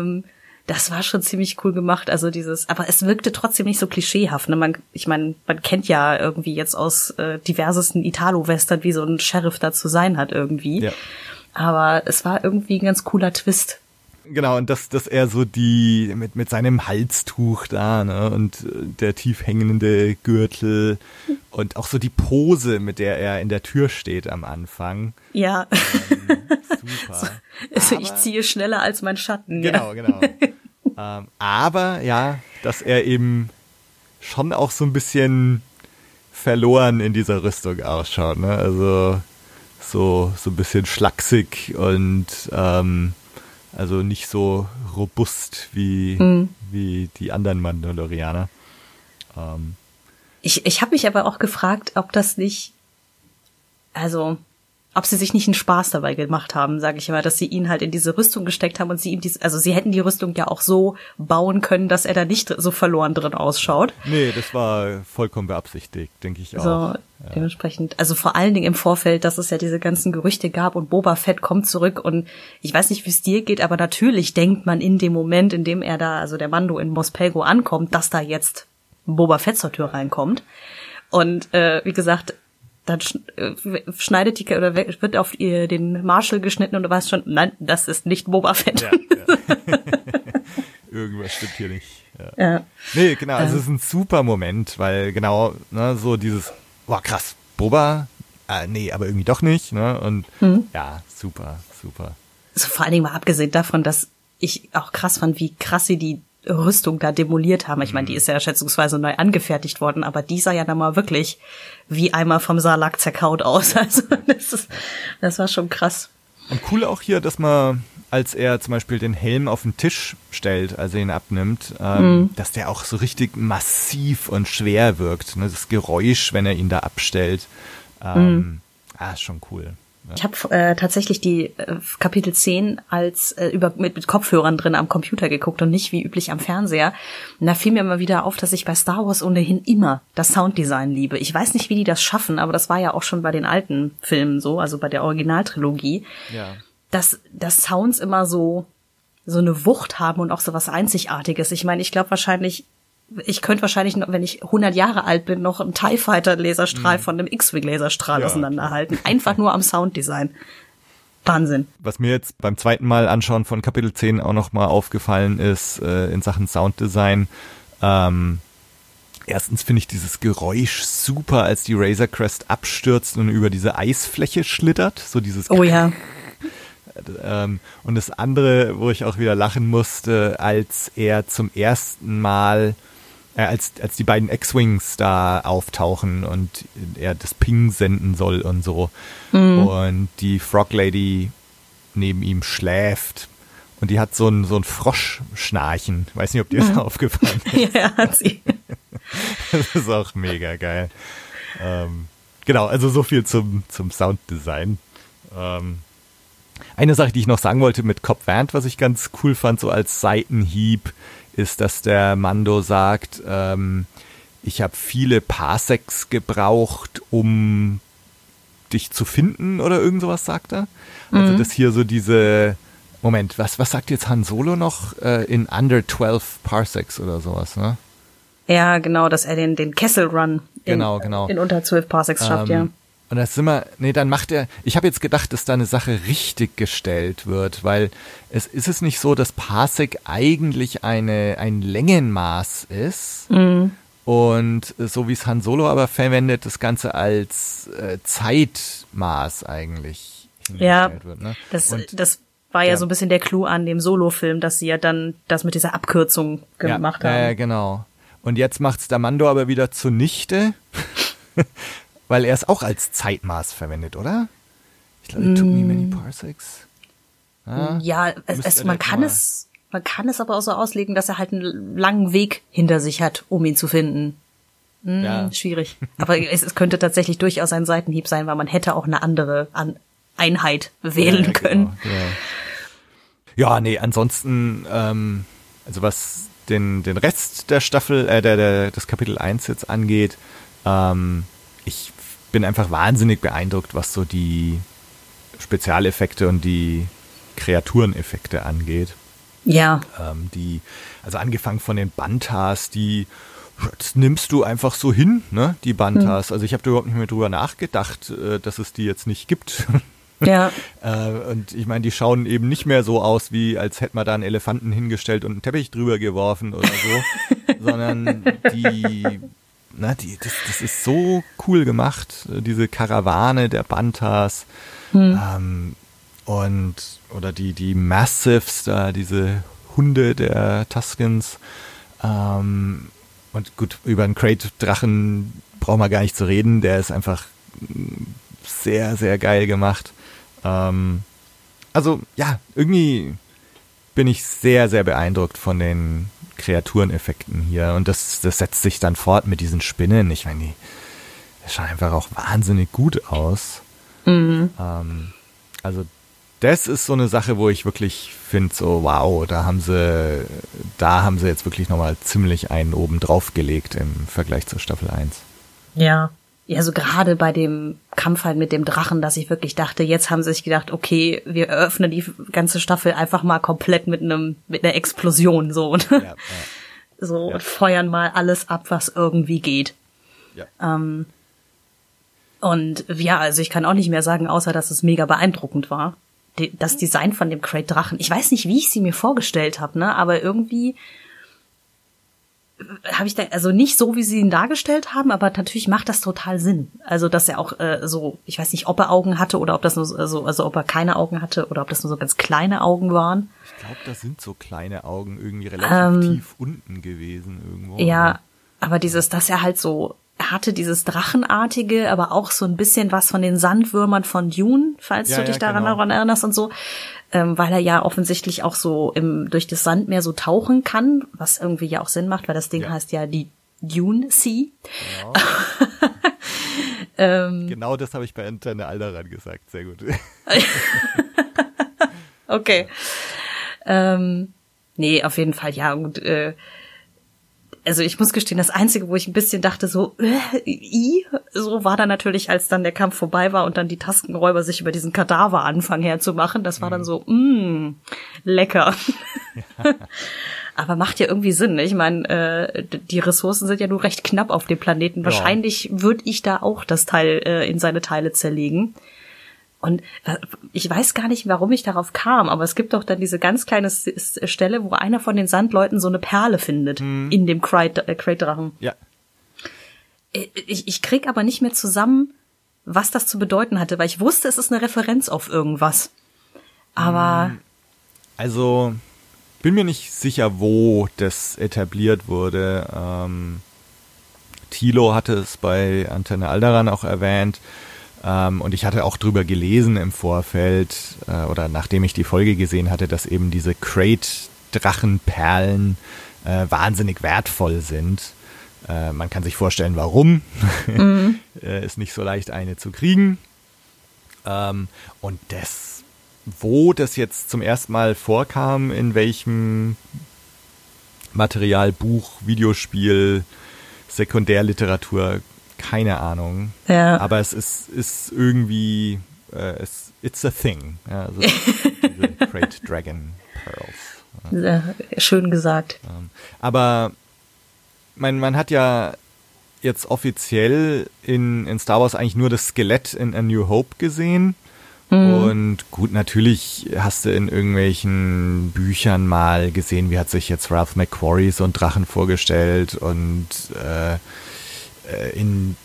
Ähm, das war schon ziemlich cool gemacht. Also dieses, aber es wirkte trotzdem nicht so klischeehaft. Ne? Man, ich meine, man kennt ja irgendwie jetzt aus äh, diversesten Italo-Western, wie so ein Sheriff da zu sein hat irgendwie. Ja. Aber es war irgendwie ein ganz cooler Twist. Genau, und dass, dass er so die, mit, mit seinem Halstuch da, ne, und äh, der tief hängende Gürtel und auch so die Pose, mit der er in der Tür steht am Anfang. Ja. Ähm, super. Also aber, ich ziehe schneller als mein Schatten. Genau, ja. genau. ähm, aber ja, dass er eben schon auch so ein bisschen verloren in dieser Rüstung ausschaut, ne? Also so, so ein bisschen schlaksig und ähm, also nicht so robust wie, mhm. wie die anderen Mandalorianer. Ähm. Ich, ich habe mich aber auch gefragt, ob das nicht, also ob sie sich nicht einen Spaß dabei gemacht haben, sage ich immer, dass sie ihn halt in diese Rüstung gesteckt haben und sie ihm diese, also sie hätten die Rüstung ja auch so bauen können, dass er da nicht so verloren drin ausschaut. Nee, das war vollkommen beabsichtigt, denke ich auch. So, ja. dementsprechend, also vor allen Dingen im Vorfeld, dass es ja diese ganzen Gerüchte gab und Boba Fett kommt zurück und ich weiß nicht, wie es dir geht, aber natürlich denkt man in dem Moment, in dem er da, also der Mando in Mospelgo ankommt, dass da jetzt Boba Fett zur Tür reinkommt. Und äh, wie gesagt, dann äh, schneidet die oder wird auf ihr den Marshall geschnitten und du weißt schon, nein, das ist nicht Boba Fett. Ja, ja. Irgendwas stimmt hier nicht. Ja. ja. Nee, genau, also es ist ein super Moment, weil genau, ne, so dieses, boah, krass, Boba, äh, nee, aber irgendwie doch nicht, ne? Und mhm. ja, super, super. Also vor allen Dingen mal abgesehen davon, dass ich auch krass fand, wie krass sie die Rüstung da demoliert haben. Ich meine, die mhm. ist ja schätzungsweise neu angefertigt worden, aber die sah ja dann mal wirklich wie einmal vom Salak zerkaut aus. Also das, ist, das war schon krass. Und cool auch hier, dass man, als er zum Beispiel den Helm auf den Tisch stellt, also ihn abnimmt, ähm, mhm. dass der auch so richtig massiv und schwer wirkt. Ne? Das Geräusch, wenn er ihn da abstellt. Ähm, mhm. Ah, ist schon cool. Ich habe äh, tatsächlich die äh, Kapitel 10 als äh, über mit, mit Kopfhörern drin am Computer geguckt und nicht wie üblich am Fernseher. Und da fiel mir immer wieder auf, dass ich bei Star Wars ohnehin immer das Sounddesign liebe. Ich weiß nicht, wie die das schaffen, aber das war ja auch schon bei den alten Filmen so, also bei der Originaltrilogie. Ja. Dass, dass Sounds immer so so eine Wucht haben und auch so was Einzigartiges. Ich meine, ich glaube wahrscheinlich ich könnte wahrscheinlich, noch, wenn ich 100 Jahre alt bin, noch einen TIE Fighter Laserstrahl mhm. von einem X-Wing Laserstrahl ja. auseinanderhalten. Einfach nur am Sounddesign. Wahnsinn. Was mir jetzt beim zweiten Mal anschauen von Kapitel 10 auch nochmal aufgefallen ist äh, in Sachen Sounddesign, ähm, erstens finde ich dieses Geräusch super, als die Razor Crest abstürzt und über diese Eisfläche schlittert, so dieses Oh ja. ähm, und das andere, wo ich auch wieder lachen musste, als er zum ersten Mal, äh, als, als die beiden X-Wings da auftauchen und er das Ping senden soll und so. Und die Frog Lady neben ihm schläft. Und die hat so ein, so ein Froschschnarchen. Weiß nicht, ob dir das aufgefallen ist. ja, hat sie. Das ist auch mega geil. Ähm, genau, also so viel zum, zum Sounddesign. Ähm, eine Sache, die ich noch sagen wollte mit Cobb Vanth, was ich ganz cool fand, so als Seitenhieb, ist, dass der Mando sagt, ähm, ich habe viele Parsecs gebraucht, um dich zu finden oder irgend sowas sagt er. Also dass hier so diese Moment, was, was sagt jetzt Han Solo noch? Äh, in under 12 Parsecs oder sowas, ne? Ja, genau, dass er den, den Kessel Run in, Genau, genau. in unter zwölf Parsecs schafft, ja. Und das sind wir, nee, dann macht er, ich habe jetzt gedacht, dass da eine Sache richtig gestellt wird, weil es ist es nicht so, dass Parsec eigentlich eine, ein Längenmaß ist Mhm. und so wie es Han Solo aber verwendet, das Ganze als äh, Zeitmaß eigentlich Ja, hingestellt wird. Ne? das, und, das war ja, ja. so ein bisschen der Clou an dem Solo-Film, dass sie ja dann das mit dieser Abkürzung gemacht ja, haben. Ja, genau. Und jetzt macht's der Mando aber wieder zunichte, weil er es auch als Zeitmaß verwendet, oder? Ich glaube, it took me many parsecs. Ja, Ja, es, es, man kann mal- es, man kann es aber auch so auslegen, dass er halt einen langen Weg hinter sich hat, um ihn zu finden. Hm, Ja. Schwierig. Aber es, es könnte tatsächlich durchaus ein Seitenhieb sein, weil man hätte auch eine andere An Einheit wählen ja, können. Genau, genau. Ja, nee, ansonsten, ähm, also was den, den Rest der Staffel, äh, der, der, des Kapitel 1 jetzt angeht, ähm, ich bin einfach wahnsinnig beeindruckt, was so die Spezialeffekte und die Kreatureneffekte angeht. Ja, ähm, die, also angefangen von den Bantas, die das nimmst du einfach so hin, ne, die Bantas. Also ich habe überhaupt nicht mehr drüber nachgedacht, äh, dass es die jetzt nicht gibt. ja, äh, und ich meine, die schauen eben nicht mehr so aus, wie als hätte man da einen Elefanten hingestellt und einen Teppich drüber geworfen oder so, sondern die, na, die, das, das ist so cool gemacht, äh, diese Karawane der Bantas. Ähm, und oder die die Massives da diese Hunde der Tuskens. Ähm, und gut über einen Crate Drachen brauchen wir gar nicht zu reden. Der ist einfach mm, sehr sehr geil gemacht. Ähm, also ja irgendwie bin ich sehr sehr beeindruckt von den Kreatureneffekten hier und das das setzt sich dann fort mit diesen Spinnen ich meine die das schaut einfach auch wahnsinnig gut aus ähm, also das ist so eine Sache, wo ich wirklich finde, so wow, da haben sie, da haben sie jetzt wirklich nochmal ziemlich einen oben drauf gelegt im Vergleich zur Staffel 1. ja. Ja, so gerade bei dem Kampf halt mit dem Drachen, dass ich wirklich dachte, jetzt haben sie sich gedacht, okay, wir eröffnen die ganze Staffel einfach mal komplett mit einem, mit einer Explosion, so, und, Ja, so, Ja. und feuern mal alles ab, was irgendwie geht. ja, Ähm, und ja, also ich kann auch nicht mehr sagen, außer dass es mega beeindruckend war. Die, das Design von dem Crate Drachen. Ich weiß nicht, wie ich sie mir vorgestellt habe, ne? Aber irgendwie habe ich da also nicht so, wie sie ihn dargestellt haben, aber natürlich macht das total Sinn. Also dass er auch äh, so, ich weiß nicht, ob er Augen hatte oder ob das nur so, also, also ob er keine Augen hatte oder ob das nur so ganz kleine Augen waren. ich glaube, das sind so kleine Augen irgendwie relativ tief unten gewesen irgendwo. Ja, aber dieses, dass er halt so, er hatte dieses Drachenartige, aber auch so ein bisschen was von den Sandwürmern von Dune, falls Ja, du dich ja, daran genau. daran erinnerst und so, ähm, weil er ja offensichtlich auch so im, durch das Sandmeer so tauchen kann, was irgendwie ja auch Sinn macht, weil das Ding Ja. heißt ja die Dune Sea. Genau das habe ich bei Antenne Alderan gesagt. Sehr gut. Okay. Ähm, nee, auf jeden Fall, ja. Und, äh, also ich muss gestehen, das Einzige, wo ich ein bisschen dachte, so, äh, i, so war dann natürlich, als dann der Kampf vorbei war und dann die Taskenräuber sich über diesen Kadaver anfangen herzumachen. Das war dann so, mh, lecker. Aber macht ja irgendwie Sinn. ne? Ich meine, äh, die Ressourcen sind ja nur recht knapp auf dem Planeten. Wahrscheinlich würde ich da auch das Teil äh, in seine Teile zerlegen. Und äh, ich weiß gar nicht, warum ich darauf kam, aber es gibt doch dann diese ganz kleine Stelle, wo einer von den Sandleuten so eine Perle findet hm. in dem Crate-Drachen. Ja. Äh, ich, ich krieg aber nicht mehr zusammen, was das zu bedeuten hatte, weil ich wusste, es ist eine Referenz auf irgendwas. Aber. Hm. Also, bin mir nicht sicher, wo das etabliert wurde. Ähm, Tilo hatte es bei Antenne Alderan auch erwähnt. Ähm, und ich hatte auch drüber gelesen im Vorfeld äh, oder nachdem ich die Folge gesehen hatte, dass eben diese Crate-Drachenperlen äh, wahnsinnig wertvoll sind. Äh, man kann sich vorstellen, warum. Mhm. Äh, ist nicht so leicht, eine zu kriegen. Ähm, und das, wo das jetzt zum ersten Mal vorkam, in welchem Material, Buch, Videospiel, Sekundärliteratur, keine Ahnung. Ja. Aber es ist, ist irgendwie, äh, es, it's a thing. Ja, also diese Great Dragon Pearls. Ja. Schön gesagt. Aber man, man hat ja jetzt offiziell in, in Star Wars eigentlich nur das Skelett in A New Hope gesehen. Mhm. Und gut, natürlich hast du in irgendwelchen Büchern mal gesehen, wie hat sich jetzt Ralph McQuarrie so einen Drachen vorgestellt und äh, in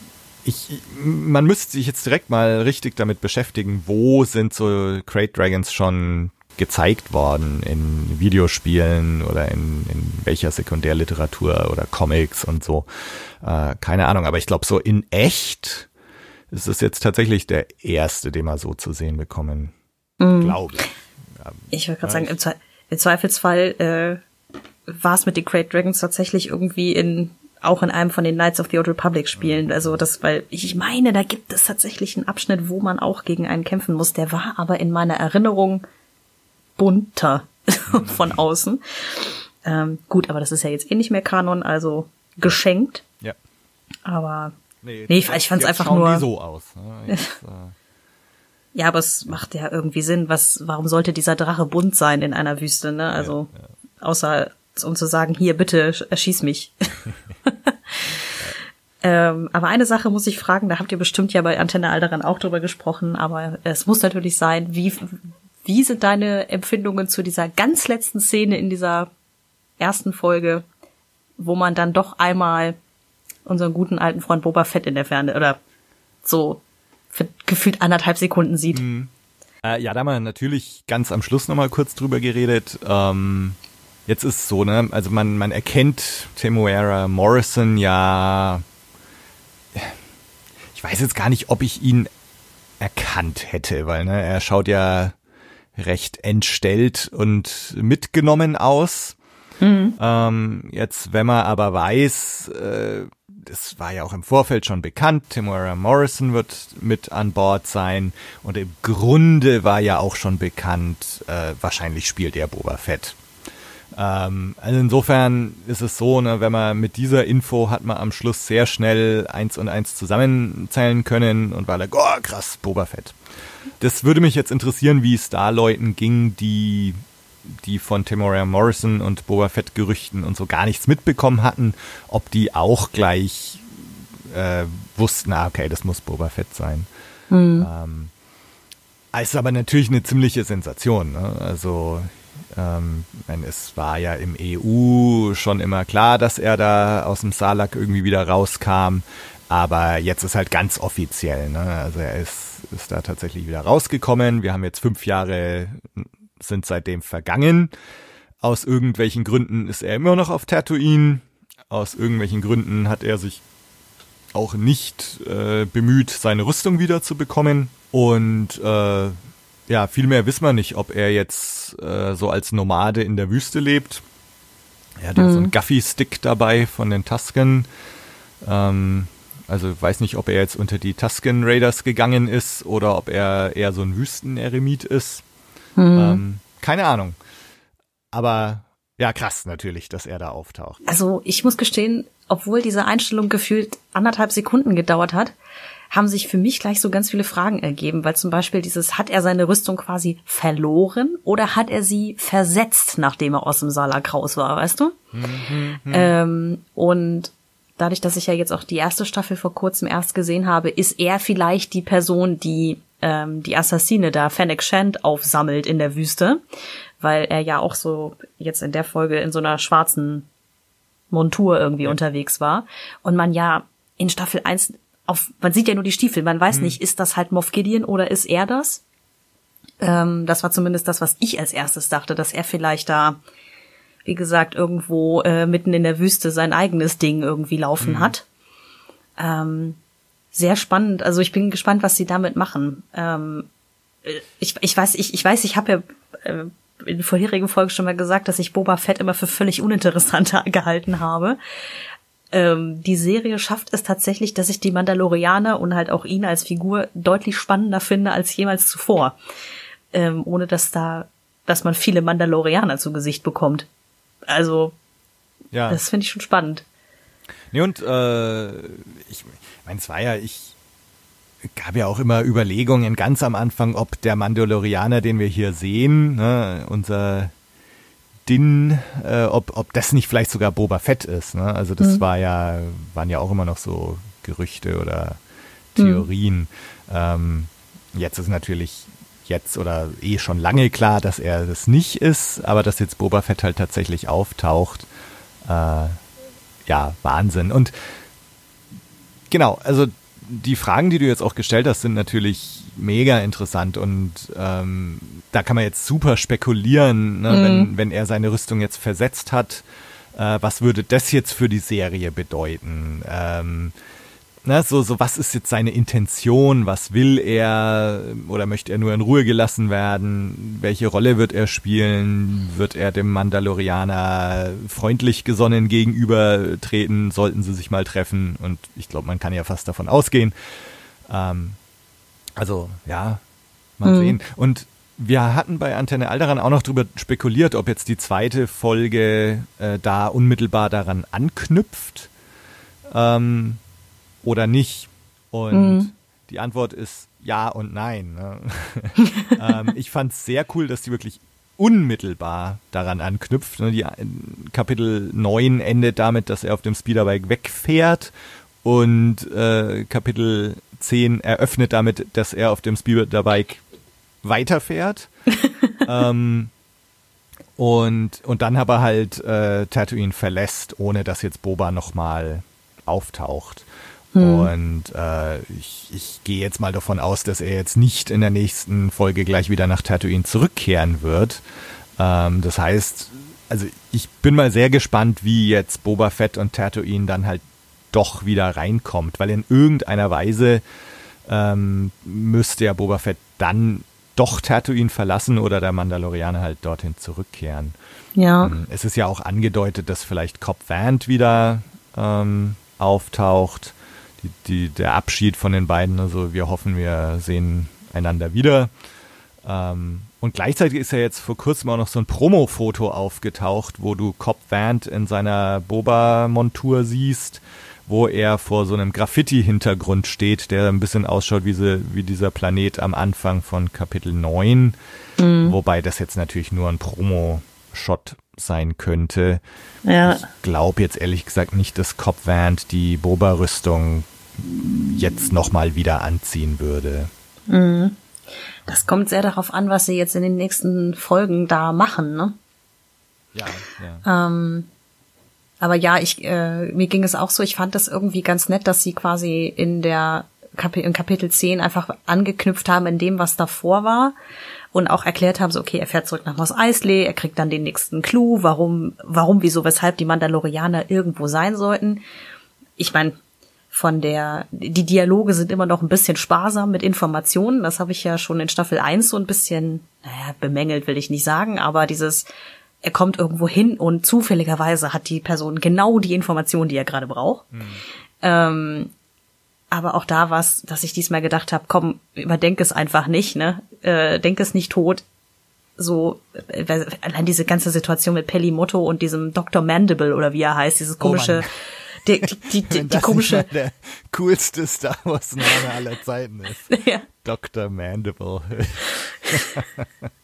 ich, man müsste sich jetzt direkt mal richtig damit beschäftigen, wo sind so Great Dragons schon gezeigt worden in Videospielen oder in, in welcher Sekundärliteratur oder Comics und so. Äh, keine Ahnung, aber ich glaube, so in echt ist es jetzt tatsächlich der erste, den wir so zu sehen bekommen. Mhm. Glaube ich. Ich würde gerade sagen, im, Zweifelsfall äh, war es mit den Great Dragons tatsächlich irgendwie in auch in einem von den Knights of the Old Republic Spielen. Also das, weil ich meine, da gibt es tatsächlich einen Abschnitt, wo man auch gegen einen kämpfen muss. Der war aber in meiner Erinnerung bunter von außen. Ähm, gut, aber das ist ja jetzt eh nicht mehr Kanon, also geschenkt. Ja. Aber nee, nee ich, ich fand es einfach nur. Die so aus. Ne? Jetzt, äh ja, aber es macht ja irgendwie Sinn. Was, warum sollte dieser Drache bunt sein in einer Wüste? Ne? Also ja, ja. außer um zu sagen, hier bitte erschieß mich. ähm, aber eine Sache muss ich fragen, da habt ihr bestimmt ja bei Antenne Alderan auch drüber gesprochen, aber es muss natürlich sein, wie, wie sind deine Empfindungen zu dieser ganz letzten Szene in dieser ersten Folge, wo man dann doch einmal unseren guten alten Freund Boba Fett in der Ferne oder so gefühlt anderthalb Sekunden sieht? Mhm. Äh, ja, da haben wir natürlich ganz am Schluss nochmal kurz drüber geredet. Ähm Jetzt ist es so, ne? Also man, man erkennt Temuera Morrison ja. Ich weiß jetzt gar nicht, ob ich ihn erkannt hätte, weil ne, er schaut ja recht entstellt und mitgenommen aus. Mhm. Ähm, jetzt, wenn man aber weiß, äh, das war ja auch im Vorfeld schon bekannt, Temuera Morrison wird mit an Bord sein und im Grunde war ja auch schon bekannt, äh, wahrscheinlich spielt er Boba Fett. Ähm, also insofern ist es so, ne, wenn man mit dieser Info hat man am Schluss sehr schnell eins und eins zusammenzählen können und war like, oh krass, Boba Fett. Das würde mich jetzt interessieren, wie es da Leuten ging, die die von Temoria Morrison und Boba Fett Gerüchten und so gar nichts mitbekommen hatten, ob die auch gleich äh, wussten, ah, okay, das muss Boba Fett sein. Mhm. Ähm, ist aber natürlich eine ziemliche Sensation. Ne? Also ähm, es war ja im EU schon immer klar, dass er da aus dem Salak irgendwie wieder rauskam. Aber jetzt ist halt ganz offiziell. Ne? Also er ist, ist da tatsächlich wieder rausgekommen. Wir haben jetzt fünf Jahre, sind seitdem vergangen. Aus irgendwelchen Gründen ist er immer noch auf Tatooine. Aus irgendwelchen Gründen hat er sich auch nicht äh, bemüht, seine Rüstung wieder zu bekommen. Und äh, ja, viel mehr wissen wir nicht, ob er jetzt äh, so als Nomade in der Wüste lebt. Er hat mhm. ja so einen Guffy-Stick dabei von den Tusken. Ähm, also weiß nicht, ob er jetzt unter die Tusken Raiders gegangen ist oder ob er eher so ein Wüsteneremit ist. Mhm. Ähm, keine Ahnung. Aber ja, krass natürlich, dass er da auftaucht. Also ich muss gestehen, obwohl diese Einstellung gefühlt anderthalb Sekunden gedauert hat, haben sich für mich gleich so ganz viele Fragen ergeben, weil zum Beispiel dieses, hat er seine Rüstung quasi verloren oder hat er sie versetzt, nachdem er aus dem Salak raus war, weißt du? Mhm, ähm, und dadurch, dass ich ja jetzt auch die erste Staffel vor kurzem erst gesehen habe, ist er vielleicht die Person, die ähm, die Assassine da, Fennec Shand, aufsammelt in der Wüste, weil er ja auch so jetzt in der Folge in so einer schwarzen Montur irgendwie ja. unterwegs war. Und man ja in Staffel 1 auf, man sieht ja nur die Stiefel, man weiß hm. nicht, ist das halt Moff Gideon oder ist er das? Ähm, das war zumindest das, was ich als erstes dachte, dass er vielleicht da, wie gesagt, irgendwo äh, mitten in der Wüste sein eigenes Ding irgendwie laufen hm. hat. Ähm, sehr spannend. Also ich bin gespannt, was sie damit machen. Ähm, ich, ich weiß, ich, ich weiß, ich habe ja äh, in vorherigen Folgen schon mal gesagt, dass ich Boba Fett immer für völlig uninteressant gehalten habe. Ähm, die Serie schafft es tatsächlich, dass ich die Mandalorianer und halt auch ihn als Figur deutlich spannender finde als jemals zuvor. Ähm, ohne dass da, dass man viele Mandalorianer zu Gesicht bekommt. Also, ja. das finde ich schon spannend. Nee, und äh, ich meine, es war ja, ich gab ja auch immer Überlegungen ganz am Anfang, ob der Mandalorianer, den wir hier sehen, ne, unser Din, äh, ob, ob das nicht vielleicht sogar Boba Fett ist. Ne? Also das mhm. war ja, waren ja auch immer noch so Gerüchte oder Theorien. Mhm. Ähm, jetzt ist natürlich jetzt oder eh schon lange klar, dass er das nicht ist, aber dass jetzt Boba Fett halt tatsächlich auftaucht, äh, ja, Wahnsinn. Und genau, also die Fragen, die du jetzt auch gestellt hast, sind natürlich mega interessant und ähm, da kann man jetzt super spekulieren, ne, mhm. wenn, wenn er seine Rüstung jetzt versetzt hat. Äh, was würde das jetzt für die Serie bedeuten? Ähm, Ne, so, so, was ist jetzt seine Intention? Was will er? Oder möchte er nur in Ruhe gelassen werden? Welche Rolle wird er spielen? Wird er dem Mandalorianer freundlich gesonnen gegenübertreten? Sollten sie sich mal treffen? Und ich glaube, man kann ja fast davon ausgehen. Ähm, also, ja, mal mhm. sehen. Und wir hatten bei Antenne Alderan auch noch drüber spekuliert, ob jetzt die zweite Folge äh, da unmittelbar daran anknüpft. Ähm, oder nicht? Und mhm. die Antwort ist ja und nein. Ne? ähm, ich fand es sehr cool, dass die wirklich unmittelbar daran anknüpft. Ne? Die Kapitel 9 endet damit, dass er auf dem Speederbike wegfährt und äh, Kapitel 10 eröffnet damit, dass er auf dem Speederbike weiterfährt. ähm, und, und dann aber halt äh, Tatooine verlässt, ohne dass jetzt Boba nochmal auftaucht. Hm. Und äh, ich, ich gehe jetzt mal davon aus, dass er jetzt nicht in der nächsten Folge gleich wieder nach Tatooine zurückkehren wird. Ähm, das heißt, also ich bin mal sehr gespannt, wie jetzt Boba Fett und Tatooine dann halt doch wieder reinkommt, weil in irgendeiner Weise ähm, müsste ja Boba Fett dann doch Tatooine verlassen oder der Mandalorianer halt dorthin zurückkehren. Ja. Ähm, es ist ja auch angedeutet, dass vielleicht Cobb Vant wieder ähm, auftaucht die, die, der Abschied von den beiden. Also wir hoffen, wir sehen einander wieder. Ähm, und gleichzeitig ist ja jetzt vor kurzem auch noch so ein Promo-Foto aufgetaucht, wo du Cobb Vant in seiner Boba-Montur siehst, wo er vor so einem Graffiti-Hintergrund steht, der ein bisschen ausschaut wie, sie, wie dieser Planet am Anfang von Kapitel 9. Mhm. Wobei das jetzt natürlich nur ein Promo-Shot sein könnte. Ja. Ich glaube jetzt ehrlich gesagt nicht, dass Cobb Vant die Boba-Rüstung jetzt nochmal wieder anziehen würde. Mhm. Das kommt sehr darauf an, was sie jetzt in den nächsten Folgen da machen, ne? Ja, ja. Ähm, aber ja, ich, äh, mir ging es auch so, ich fand das irgendwie ganz nett, dass sie quasi in der Kap in Kapitel 10 einfach angeknüpft haben in dem, was davor war und auch erklärt haben, so okay, er fährt zurück nach Mos Eisley, er kriegt dann den nächsten Clou, warum, warum, wieso, weshalb die Mandalorianer irgendwo sein sollten. Ich meine, von der, die Dialoge sind immer noch ein bisschen sparsam mit Informationen. Das habe ich ja schon in Staffel 1 so ein bisschen, naja, bemängelt will ich nicht sagen, aber dieses, er kommt irgendwo hin und zufälligerweise hat die Person genau die Information, die er gerade braucht. Mhm. Ähm, aber auch da war es, dass ich diesmal gedacht habe, komm, überdenk es einfach nicht, ne? Äh, denk es nicht tot. So, äh, allein diese ganze Situation mit Pellimotto und diesem Dr. Mandible oder wie er heißt, dieses oh komische, oh die, die, die, die komische. der coolste Star Wars Name aller Zeiten ist. Ja. Dr. Mandible.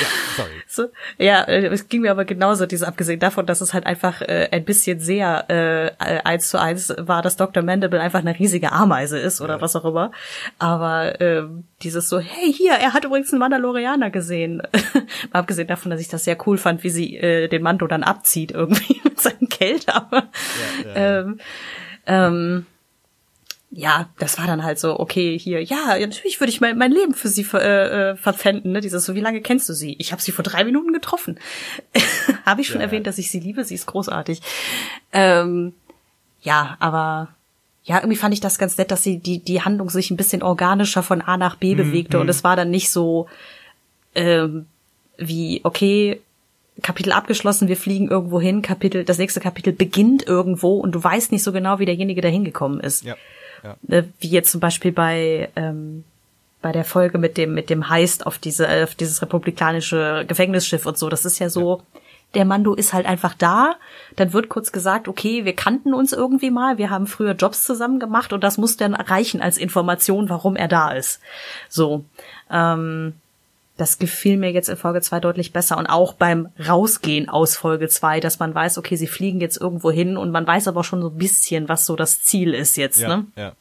Ja, sorry. So, ja, äh, es ging mir aber genauso, diese abgesehen davon, dass es halt einfach äh, ein bisschen sehr äh, eins zu eins war, dass Dr. Mandible einfach eine riesige Ameise ist oder ja. was auch immer. Aber äh, dieses so, hey, hier, er hat übrigens einen Mandalorianer gesehen. Abgesehen davon, dass ich das sehr cool fand, wie sie äh, den Mando dann abzieht irgendwie mit seinem Geld, aber ja, ja, ähm, ähm, ja, das war dann halt so, okay, hier, ja, natürlich würde ich mein, mein Leben für sie ver, äh, äh, verpfänden. Ne? Dieses so, wie lange kennst du sie? Ich habe sie vor drei Minuten getroffen. habe ich schon ja, erwähnt, dass ich sie liebe? Sie ist großartig. Ähm, ja, aber ja, irgendwie fand ich das ganz nett, dass sie die, die Handlung sich ein bisschen organischer von A nach B mhm, bewegte und mhm. es war dann nicht so ähm, wie, okay, Kapitel abgeschlossen, wir fliegen irgendwo hin, Kapitel, das nächste Kapitel beginnt irgendwo und du weißt nicht so genau, wie derjenige da hingekommen ist. Ja. Ja. Ne, wie jetzt zum Beispiel bei ähm, bei der Folge mit dem mit dem Heist auf diese auf dieses republikanische Gefängnisschiff und so. Das ist ja so. Ja. Der Mando ist halt einfach da. Dann wird kurz gesagt, okay, wir kannten uns irgendwie mal, wir haben früher Jobs zusammen gemacht und das muss dann reichen als Information, warum er da ist. So. Ähm, das gefiel mir jetzt in Folge 2 deutlich besser und auch beim Rausgehen aus Folge 2, dass man weiß, okay, sie fliegen jetzt irgendwo hin und man weiß aber schon so ein bisschen, was so das Ziel ist jetzt, ja, ne? Ja.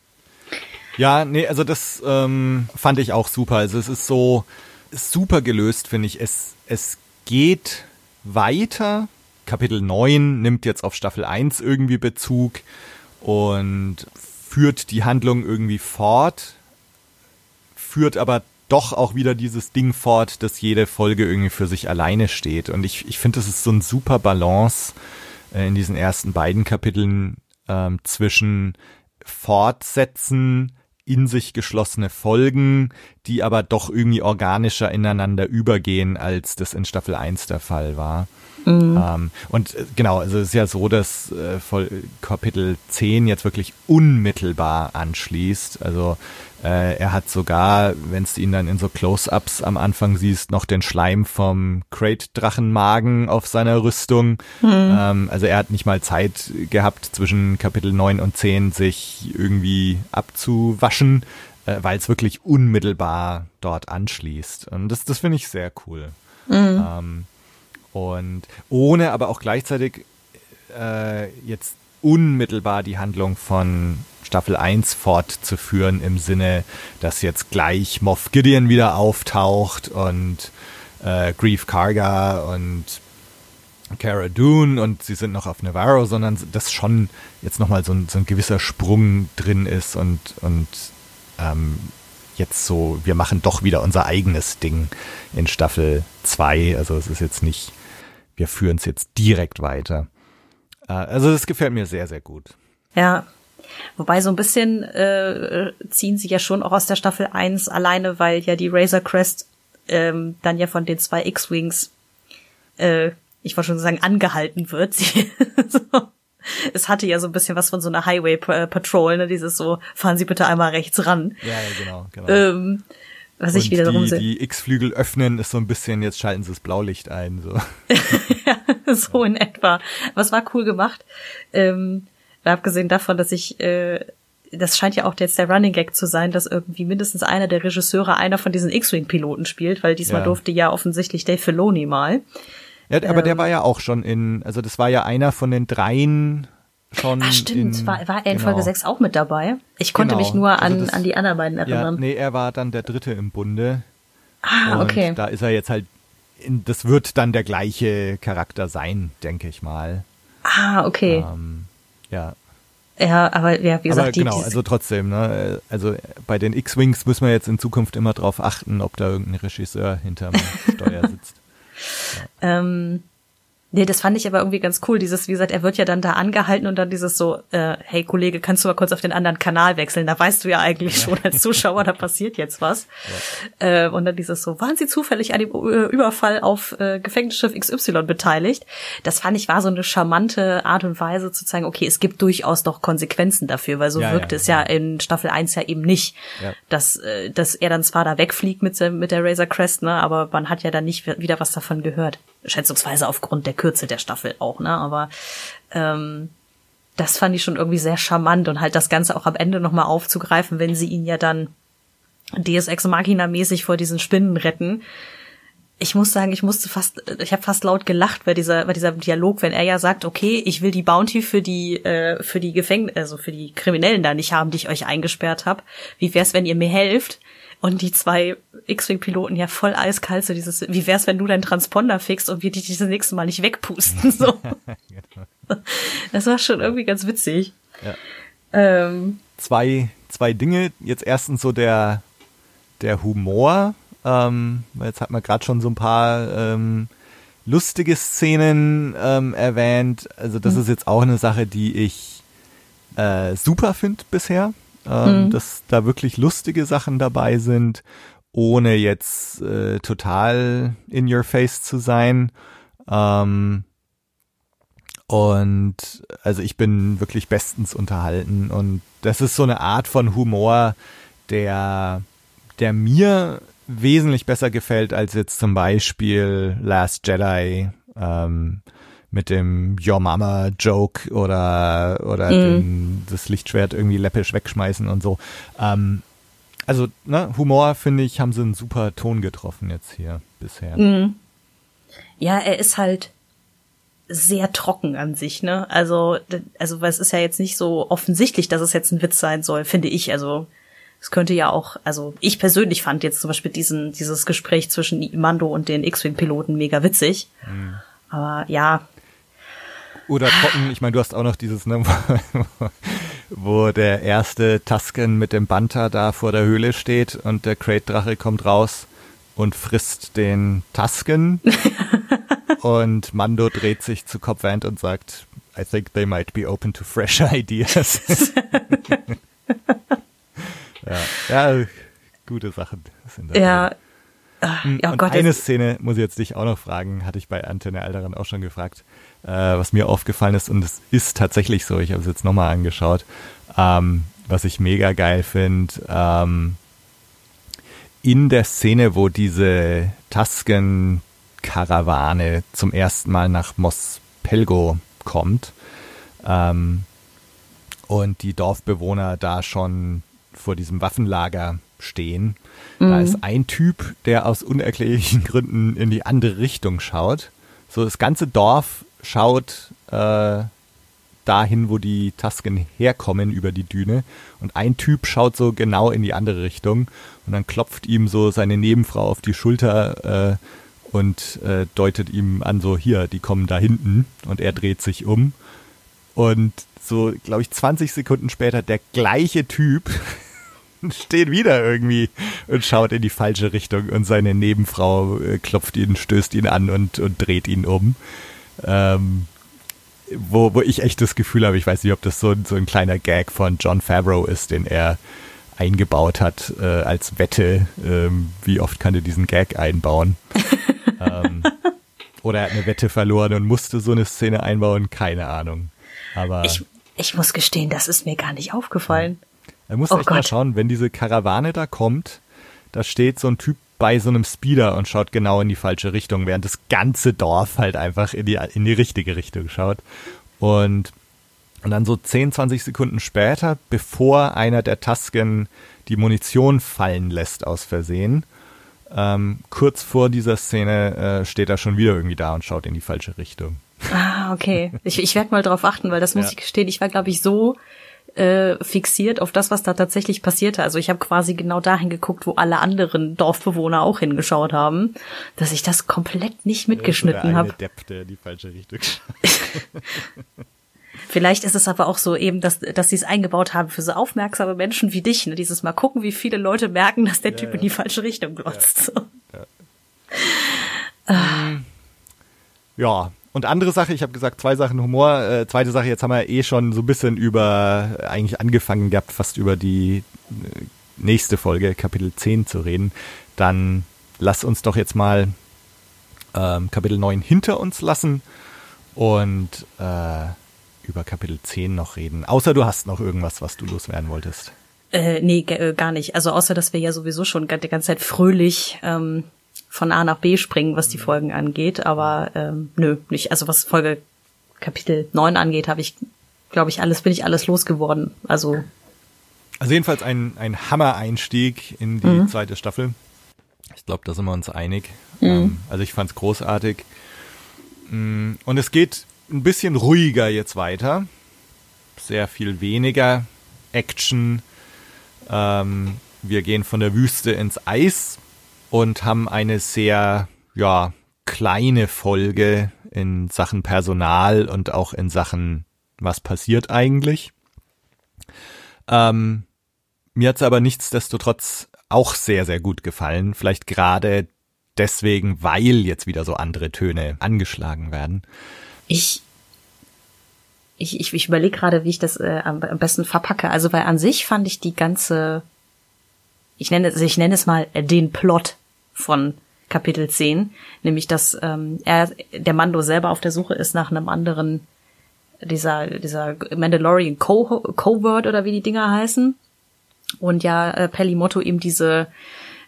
Ja, nee, also das ähm, fand ich auch super. Also es ist so super gelöst, finde ich. Es, es geht weiter. Kapitel 9 nimmt jetzt auf Staffel 1 irgendwie Bezug und führt die Handlung irgendwie fort, führt aber doch auch wieder dieses Ding fort, dass jede Folge irgendwie für sich alleine steht. Und ich, ich finde, das ist so ein super Balance äh, in diesen ersten beiden Kapiteln ähm, zwischen Fortsetzen, in sich geschlossene Folgen, die aber doch irgendwie organischer ineinander übergehen, als das in Staffel 1 der Fall war. Mhm. Ähm, und äh, genau, also es ist ja so, dass äh, Kapitel 10 jetzt wirklich unmittelbar anschließt. Also äh, er hat sogar, wenn du ihn dann in so Close-ups am Anfang siehst, noch den Schleim vom Crate-Drachenmagen auf seiner Rüstung. Mhm. Ähm, also er hat nicht mal Zeit gehabt, zwischen Kapitel 9 und 10 sich irgendwie abzuwaschen, äh, weil es wirklich unmittelbar dort anschließt. Und das, das finde ich sehr cool. Mhm. Ähm, und ohne aber auch gleichzeitig äh, jetzt unmittelbar die Handlung von Staffel 1 fortzuführen im Sinne, dass jetzt gleich Moff Gideon wieder auftaucht und äh, Grief Karga und Cara Dune und sie sind noch auf Navarro, sondern dass schon jetzt nochmal so ein, so ein gewisser Sprung drin ist und, und ähm, jetzt so, wir machen doch wieder unser eigenes Ding in Staffel 2. Also es ist jetzt nicht, wir führen es jetzt direkt weiter. Äh, also das gefällt mir sehr, sehr gut. Ja, Wobei so ein bisschen äh, ziehen sie ja schon auch aus der Staffel 1 alleine, weil ja die Razor Crest ähm, dann ja von den zwei X-Wings, äh, ich wollte schon sagen, angehalten wird. Sie, so. Es hatte ja so ein bisschen was von so einer Highway Patrol, ne? Dieses so, fahren Sie bitte einmal rechts ran. Ja, ja genau, genau. Ähm, was Und ich wieder darum sehe. Die X-Flügel öffnen ist so ein bisschen, jetzt schalten sie das Blaulicht ein. So, ja, so in etwa. Was war cool gemacht. Ähm, abgesehen davon, dass ich, äh, das scheint ja auch jetzt der Running Gag zu sein, dass irgendwie mindestens einer der Regisseure einer von diesen X-Wing-Piloten spielt, weil diesmal ja. durfte ja offensichtlich Dave Filoni mal. Ja, aber ähm, der war ja auch schon in, also das war ja einer von den dreien schon. Ach stimmt, in, war, war er in genau. Folge 6 auch mit dabei? Ich konnte genau. mich nur an, also das, an die anderen beiden erinnern. Ja, nee, er war dann der dritte im Bunde. Ah, und okay. Da ist er jetzt halt, das wird dann der gleiche Charakter sein, denke ich mal. Ah, okay. Ähm, ja. Ja, aber ja, wie gesagt, aber die, genau, also trotzdem, ne, also bei den X-Wings müssen wir jetzt in Zukunft immer drauf achten, ob da irgendein Regisseur hinterm Steuer sitzt. Ja. Ähm, Nee, das fand ich aber irgendwie ganz cool. Dieses, wie gesagt, er wird ja dann da angehalten und dann dieses so, äh, hey Kollege, kannst du mal kurz auf den anderen Kanal wechseln? Da weißt du ja eigentlich ja. schon als Zuschauer, da passiert jetzt was. Ja. Äh, und dann dieses so, waren Sie zufällig an dem Überfall auf äh, Gefängnisschiff XY beteiligt? Das fand ich war so eine charmante Art und Weise zu zeigen, okay, es gibt durchaus doch Konsequenzen dafür, weil so ja, wirkt es ja in Staffel 1 ja eben nicht, dass, äh, dass er dann zwar da wegfliegt mit, mit der Razor Crest, ne, aber man hat ja dann nicht wieder was davon gehört. Schätzungsweise aufgrund der Kürze der Staffel auch, ne? Aber ähm, das fand ich schon irgendwie sehr charmant und halt das Ganze auch am Ende nochmal aufzugreifen, wenn sie ihn ja dann Deus Ex Machina mäßig vor diesen Spinnen retten. ich muss sagen, ich musste fast, ich habe fast laut gelacht bei dieser, bei dieser Dialog, wenn er ja sagt, okay, ich will die Bounty für die, äh, für die Gefängnis, also für die Kriminellen da nicht haben, die ich euch eingesperrt habe. Wie wär's, wenn ihr mir helft? Und die zwei X-Wing-Piloten ja voll eiskalt, so dieses, wie wär's, wenn du deinen Transponder fixst und wir dich das nächste Mal nicht wegpusten, so. Genau. das war schon irgendwie ganz witzig. Ja. Ähm, zwei, zwei Dinge. Jetzt erstens so der, der Humor, ähm, jetzt hat man gerade schon so ein paar ähm, lustige Szenen ähm, erwähnt. Also das mhm. ist jetzt auch eine Sache, die ich äh, super finde bisher, ähm, mhm. dass da wirklich lustige Sachen dabei sind, ohne jetzt äh, total in your face zu sein. Ähm, und also ich bin wirklich bestens unterhalten und das ist so eine Art von Humor, der, der mir wesentlich besser gefällt als jetzt zum Beispiel Last Jedi ähm, mit dem Your Mama Joke oder oder mm. den, das Lichtschwert irgendwie läppisch wegschmeißen und so. Ähm, also ne, Humor finde ich haben sie einen super Ton getroffen jetzt hier bisher. Mm. Ja, er ist halt sehr trocken an sich, ne? Also also weil es ist ja jetzt nicht so offensichtlich, dass es jetzt ein Witz sein soll, finde ich. Also es könnte ja auch, also ich persönlich fand jetzt zum Beispiel diesen, dieses Gespräch zwischen Mando und den X-Wing-Piloten mega witzig. Mhm. Aber ja. Oder trocken, ich meine, du hast auch noch dieses, ne, wo der erste Tusken mit dem Banter da vor der Höhle steht und der Crate-Drache kommt raus und frisst den Tusken. und Mando dreht sich zu Copvand und sagt, I think they might be open to fresh ideas. Ja, ja gute Sachen sind da. Ja. Hm, oh und Gott, eine Szene muss ich jetzt dich auch noch fragen, hatte ich bei Antenne Alderan auch schon gefragt, äh, was mir aufgefallen ist und es ist tatsächlich so, ich habe es jetzt nochmal angeschaut, ähm, was ich mega geil finde, ähm, in der Szene, wo diese Tusken-Karawane zum ersten Mal nach Mos Pelgo kommt ähm, und die Dorfbewohner da schon vor diesem Waffenlager stehen. Mhm. Da ist ein Typ, der aus unerklärlichen Gründen in die andere Richtung schaut. So das ganze Dorf schaut äh, dahin, wo die Tasken herkommen über die Düne. Und ein Typ schaut so genau in die andere Richtung und dann klopft ihm so seine Nebenfrau auf die Schulter äh, und äh, deutet ihm an, so hier, die kommen da hinten. Und er dreht sich um. Und so, glaube ich, 20 Sekunden später der gleiche Typ steht wieder irgendwie und schaut in die falsche Richtung und seine Nebenfrau äh, klopft ihn, stößt ihn an und, und dreht ihn um. Ähm, wo, wo ich echt das Gefühl habe, ich weiß nicht, ob das so, so ein kleiner Gag von John Favreau ist, den er eingebaut hat äh, als Wette. Ähm, wie oft kann er diesen Gag einbauen? ähm, oder er hat eine Wette verloren und musste so eine Szene einbauen, keine Ahnung. Aber ich, ich muss gestehen, das ist mir gar nicht aufgefallen. Er muss oh echt Gott. mal schauen, wenn diese Karawane da kommt, da steht so ein Typ bei so einem Speeder und schaut genau in die falsche Richtung, während das ganze Dorf halt einfach in die, in die richtige Richtung schaut. Und, und dann so 10, 20 Sekunden später, bevor einer der Tasken die Munition fallen lässt aus Versehen, ähm, kurz vor dieser Szene äh, steht er schon wieder irgendwie da und schaut in die falsche Richtung. Ah, okay. Ich, ich werde mal drauf achten, weil das muss ja. ich gestehen, ich war, glaube ich, so äh, fixiert auf das, was da tatsächlich passierte. Also ich habe quasi genau dahin geguckt, wo alle anderen Dorfbewohner auch hingeschaut haben, dass ich das komplett nicht mitgeschnitten habe. Depp, der die falsche Richtung Vielleicht ist es aber auch so eben, dass, dass sie es eingebaut haben für so aufmerksame Menschen wie dich. Ne? Dieses Mal gucken, wie viele Leute merken, dass der ja, Typ ja. in die falsche Richtung glotzt. Ja, ah. ja und andere Sache, ich habe gesagt, zwei Sachen Humor. Äh, zweite Sache, jetzt haben wir eh schon so ein bisschen über, äh, eigentlich angefangen gehabt, fast über die äh, nächste Folge, Kapitel 10 zu reden. Dann lass uns doch jetzt mal ähm, Kapitel 9 hinter uns lassen und äh, über Kapitel 10 noch reden. Außer du hast noch irgendwas, was du loswerden wolltest. Äh, nee, äh, gar nicht. Also außer, dass wir ja sowieso schon die ganze Zeit fröhlich ähm, von A nach B springen, was die mhm. Folgen angeht, aber ähm, nö, nicht. Also was Folge Kapitel 9 angeht, habe ich, glaube ich, alles, bin ich alles losgeworden. Also. Also jedenfalls ein, ein Hammer-Einstieg in die mhm. zweite Staffel. Ich glaube, da sind wir uns einig. Mhm. Ähm, also ich fand's großartig. Mm, und es geht ein bisschen ruhiger jetzt weiter. Sehr viel weniger Action. Ähm, wir gehen von der Wüste ins Eis und haben eine sehr, ja, kleine Folge in Sachen Personal und auch in Sachen, was passiert eigentlich. Ähm, mir hat's aber nichtsdestotrotz auch sehr, sehr gut gefallen. Vielleicht gerade deswegen, weil jetzt wieder so andere Töne angeschlagen werden. Ich ich, ich, ich überlege gerade, wie ich das äh, am, besten verpacke. Also weil an sich fand ich die ganze, ich nenne, ich nenne es mal den Plot von Kapitel 10, nämlich dass ähm, er, der Mando selber auf der Suche ist nach einem anderen, dieser, dieser Mandalorian Co Covert oder wie die Dinger heißen. Und ja, äh, Pellimotto ihm diese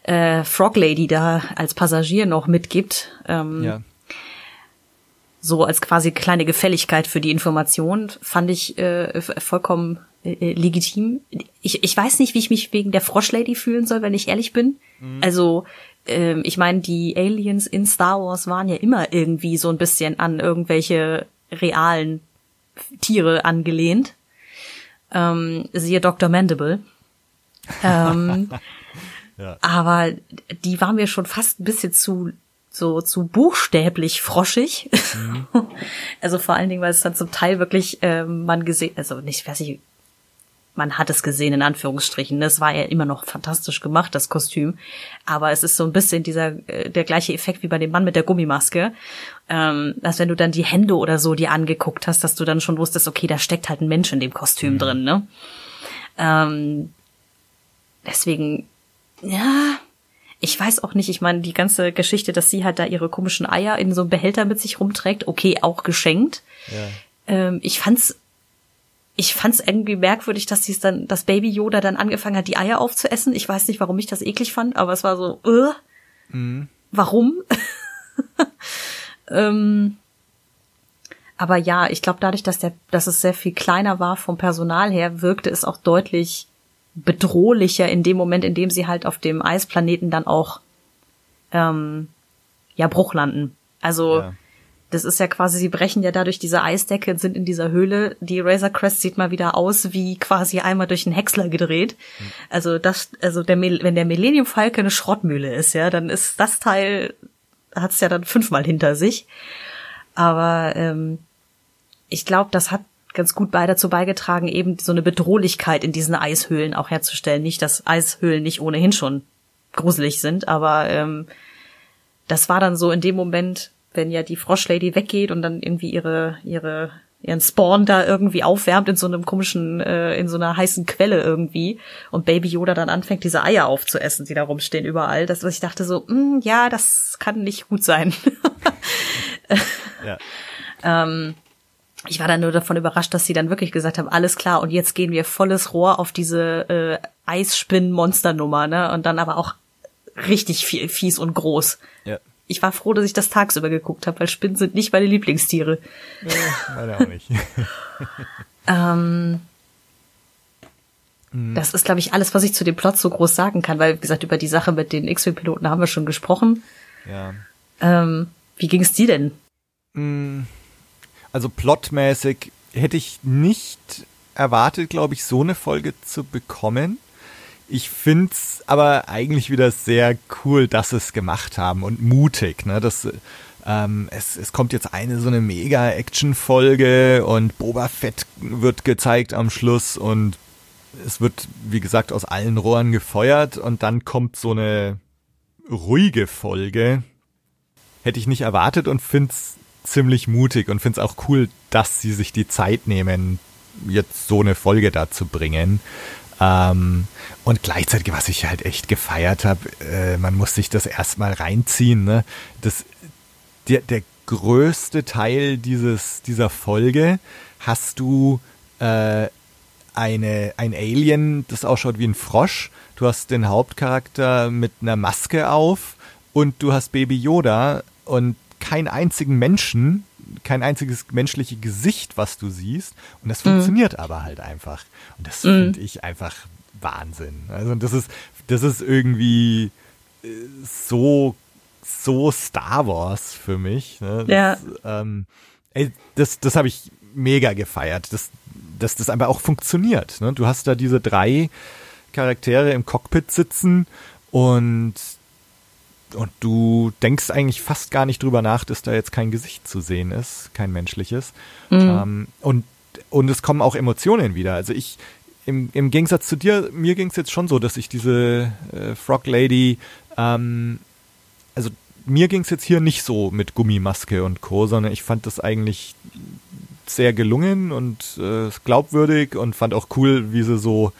äh, Frog Lady da als Passagier noch mitgibt. Ähm, ja. So als quasi kleine Gefälligkeit für die Information fand ich äh, vollkommen äh, legitim. Ich, ich weiß nicht, wie ich mich wegen der Frosch Lady fühlen soll, wenn ich ehrlich bin. Mhm. Also ähm, ich meine, die Aliens in Star Wars waren ja immer irgendwie so ein bisschen an irgendwelche realen Tiere angelehnt. Ähm, siehe Dr. Mandible. ähm, ja. Aber die waren mir schon fast ein bisschen zu so zu buchstäblich froschig. Mhm. also vor allen Dingen, weil es dann zum Teil wirklich ähm, man gesehen, also nicht, weiß ich, man hat es gesehen in Anführungsstrichen. Das war ja immer noch fantastisch gemacht, das Kostüm. Aber es ist so ein bisschen dieser äh, der gleiche Effekt wie bei dem Mann mit der Gummimaske, ähm, dass wenn du dann die Hände oder so dir angeguckt hast, dass du dann schon wusstest, okay, da steckt halt ein Mensch in dem Kostüm mhm. drin, ne? Ähm, deswegen ja, ich weiß auch nicht, ich meine, die ganze Geschichte, dass sie halt da ihre komischen Eier in so einem Behälter mit sich rumträgt, okay, auch geschenkt. Ja. Ähm, ich fand's, ich fand's irgendwie merkwürdig, dass sie es dann, das Baby Yoda dann angefangen hat, die Eier aufzuessen. Ich weiß nicht, warum ich das eklig fand, aber es war so, äh, mhm. warum? ähm, aber ja, ich glaube, dadurch, dass der, dass es sehr viel kleiner war vom Personal her, wirkte es auch deutlich bedrohlicher in dem Moment, in dem sie halt auf dem Eisplaneten dann auch ähm, ja Bruch landen. Also ja. Das ist ja quasi, sie brechen ja dadurch diese Eisdecke und sind in dieser Höhle. Die Razor Crest sieht mal wieder aus wie quasi einmal durch einen Häcksler gedreht. Mhm. Also das, also der wenn der Millennium Falcon eine Schrottmühle ist, ja, dann ist das Teil hat's ja dann fünfmal hinter sich. Aber ähm, ich glaube, das hat ganz gut bei dazu beigetragen, eben so eine Bedrohlichkeit in diesen Eishöhlen auch herzustellen. Nicht, dass Eishöhlen nicht ohnehin schon gruselig sind, aber ähm, das war dann so in dem Moment, wenn ja die Froschlady weggeht und dann irgendwie ihre ihre ihren Spawn da irgendwie aufwärmt in so einem komischen, äh, in so einer heißen Quelle irgendwie und Baby Yoda dann anfängt, diese Eier aufzuessen, die da rumstehen überall. Das, was ich dachte so, mm, ja, das kann nicht gut sein. ja. ähm, ich war dann nur davon überrascht, dass sie dann wirklich gesagt haben, alles klar, und jetzt gehen wir volles Rohr auf diese äh, Eisspinnen-Monster-Nummer, ne? Und dann aber auch richtig viel, fies und groß. Ja. Ich war froh, dass ich das tagsüber geguckt habe, weil Spinnen sind nicht meine Lieblingstiere. Ja, meine auch nicht. ähm, mhm. Das ist, glaube ich, alles, was ich zu dem Plot so groß sagen kann, weil, wie gesagt, über die Sache mit den X-Wing-Piloten haben wir schon gesprochen. Ja. Ähm, wie ging es dir denn? Mhm also plotmäßig hätte ich nicht erwartet, glaube ich, so eine Folge zu bekommen. Ich find's aber eigentlich wieder sehr cool, dass sie es gemacht haben und mutig, ne? Das, ähm, es, es kommt jetzt eine so eine Mega-Action-Folge und Boba Fett wird gezeigt am Schluss und es wird, wie gesagt, aus allen Rohren gefeuert und dann kommt so eine ruhige Folge. Hätte ich nicht erwartet und find's ziemlich mutig und finde es auch cool, dass sie sich die Zeit nehmen, jetzt so eine Folge da zu bringen. Ähm, und gleichzeitig, was ich halt echt gefeiert habe, äh, man muss sich das erstmal reinziehen. Ne? Das, der, der größte Teil dieses, dieser Folge hast du äh, eine, ein Alien, das ausschaut wie ein Frosch. Du hast den Hauptcharakter mit einer Maske auf und du hast Baby Yoda und keinen einzigen Menschen, kein einziges menschliche Gesicht, was du siehst. Und das funktioniert mhm. aber halt einfach. Und das mhm. finde ich einfach Wahnsinn. Also das ist, das ist irgendwie so, so Star Wars für mich. Ne? Ja. Ähm, ey, das, das habe ich mega gefeiert, dass, dass das einfach auch funktioniert. Ne? Du hast da diese drei Charaktere im Cockpit sitzen und und du denkst eigentlich fast gar nicht drüber nach, dass da jetzt kein Gesicht zu sehen ist, kein menschliches. Mhm. Ähm, und, und es kommen auch Emotionen wieder. Also ich, im, im Gegensatz zu dir, mir ging es jetzt schon so, dass ich diese äh, Frog Lady, ähm, also mir ging es jetzt hier nicht so mit Gummimaske und Co., sondern ich fand das eigentlich sehr gelungen und äh, glaubwürdig und fand auch cool, wie sie so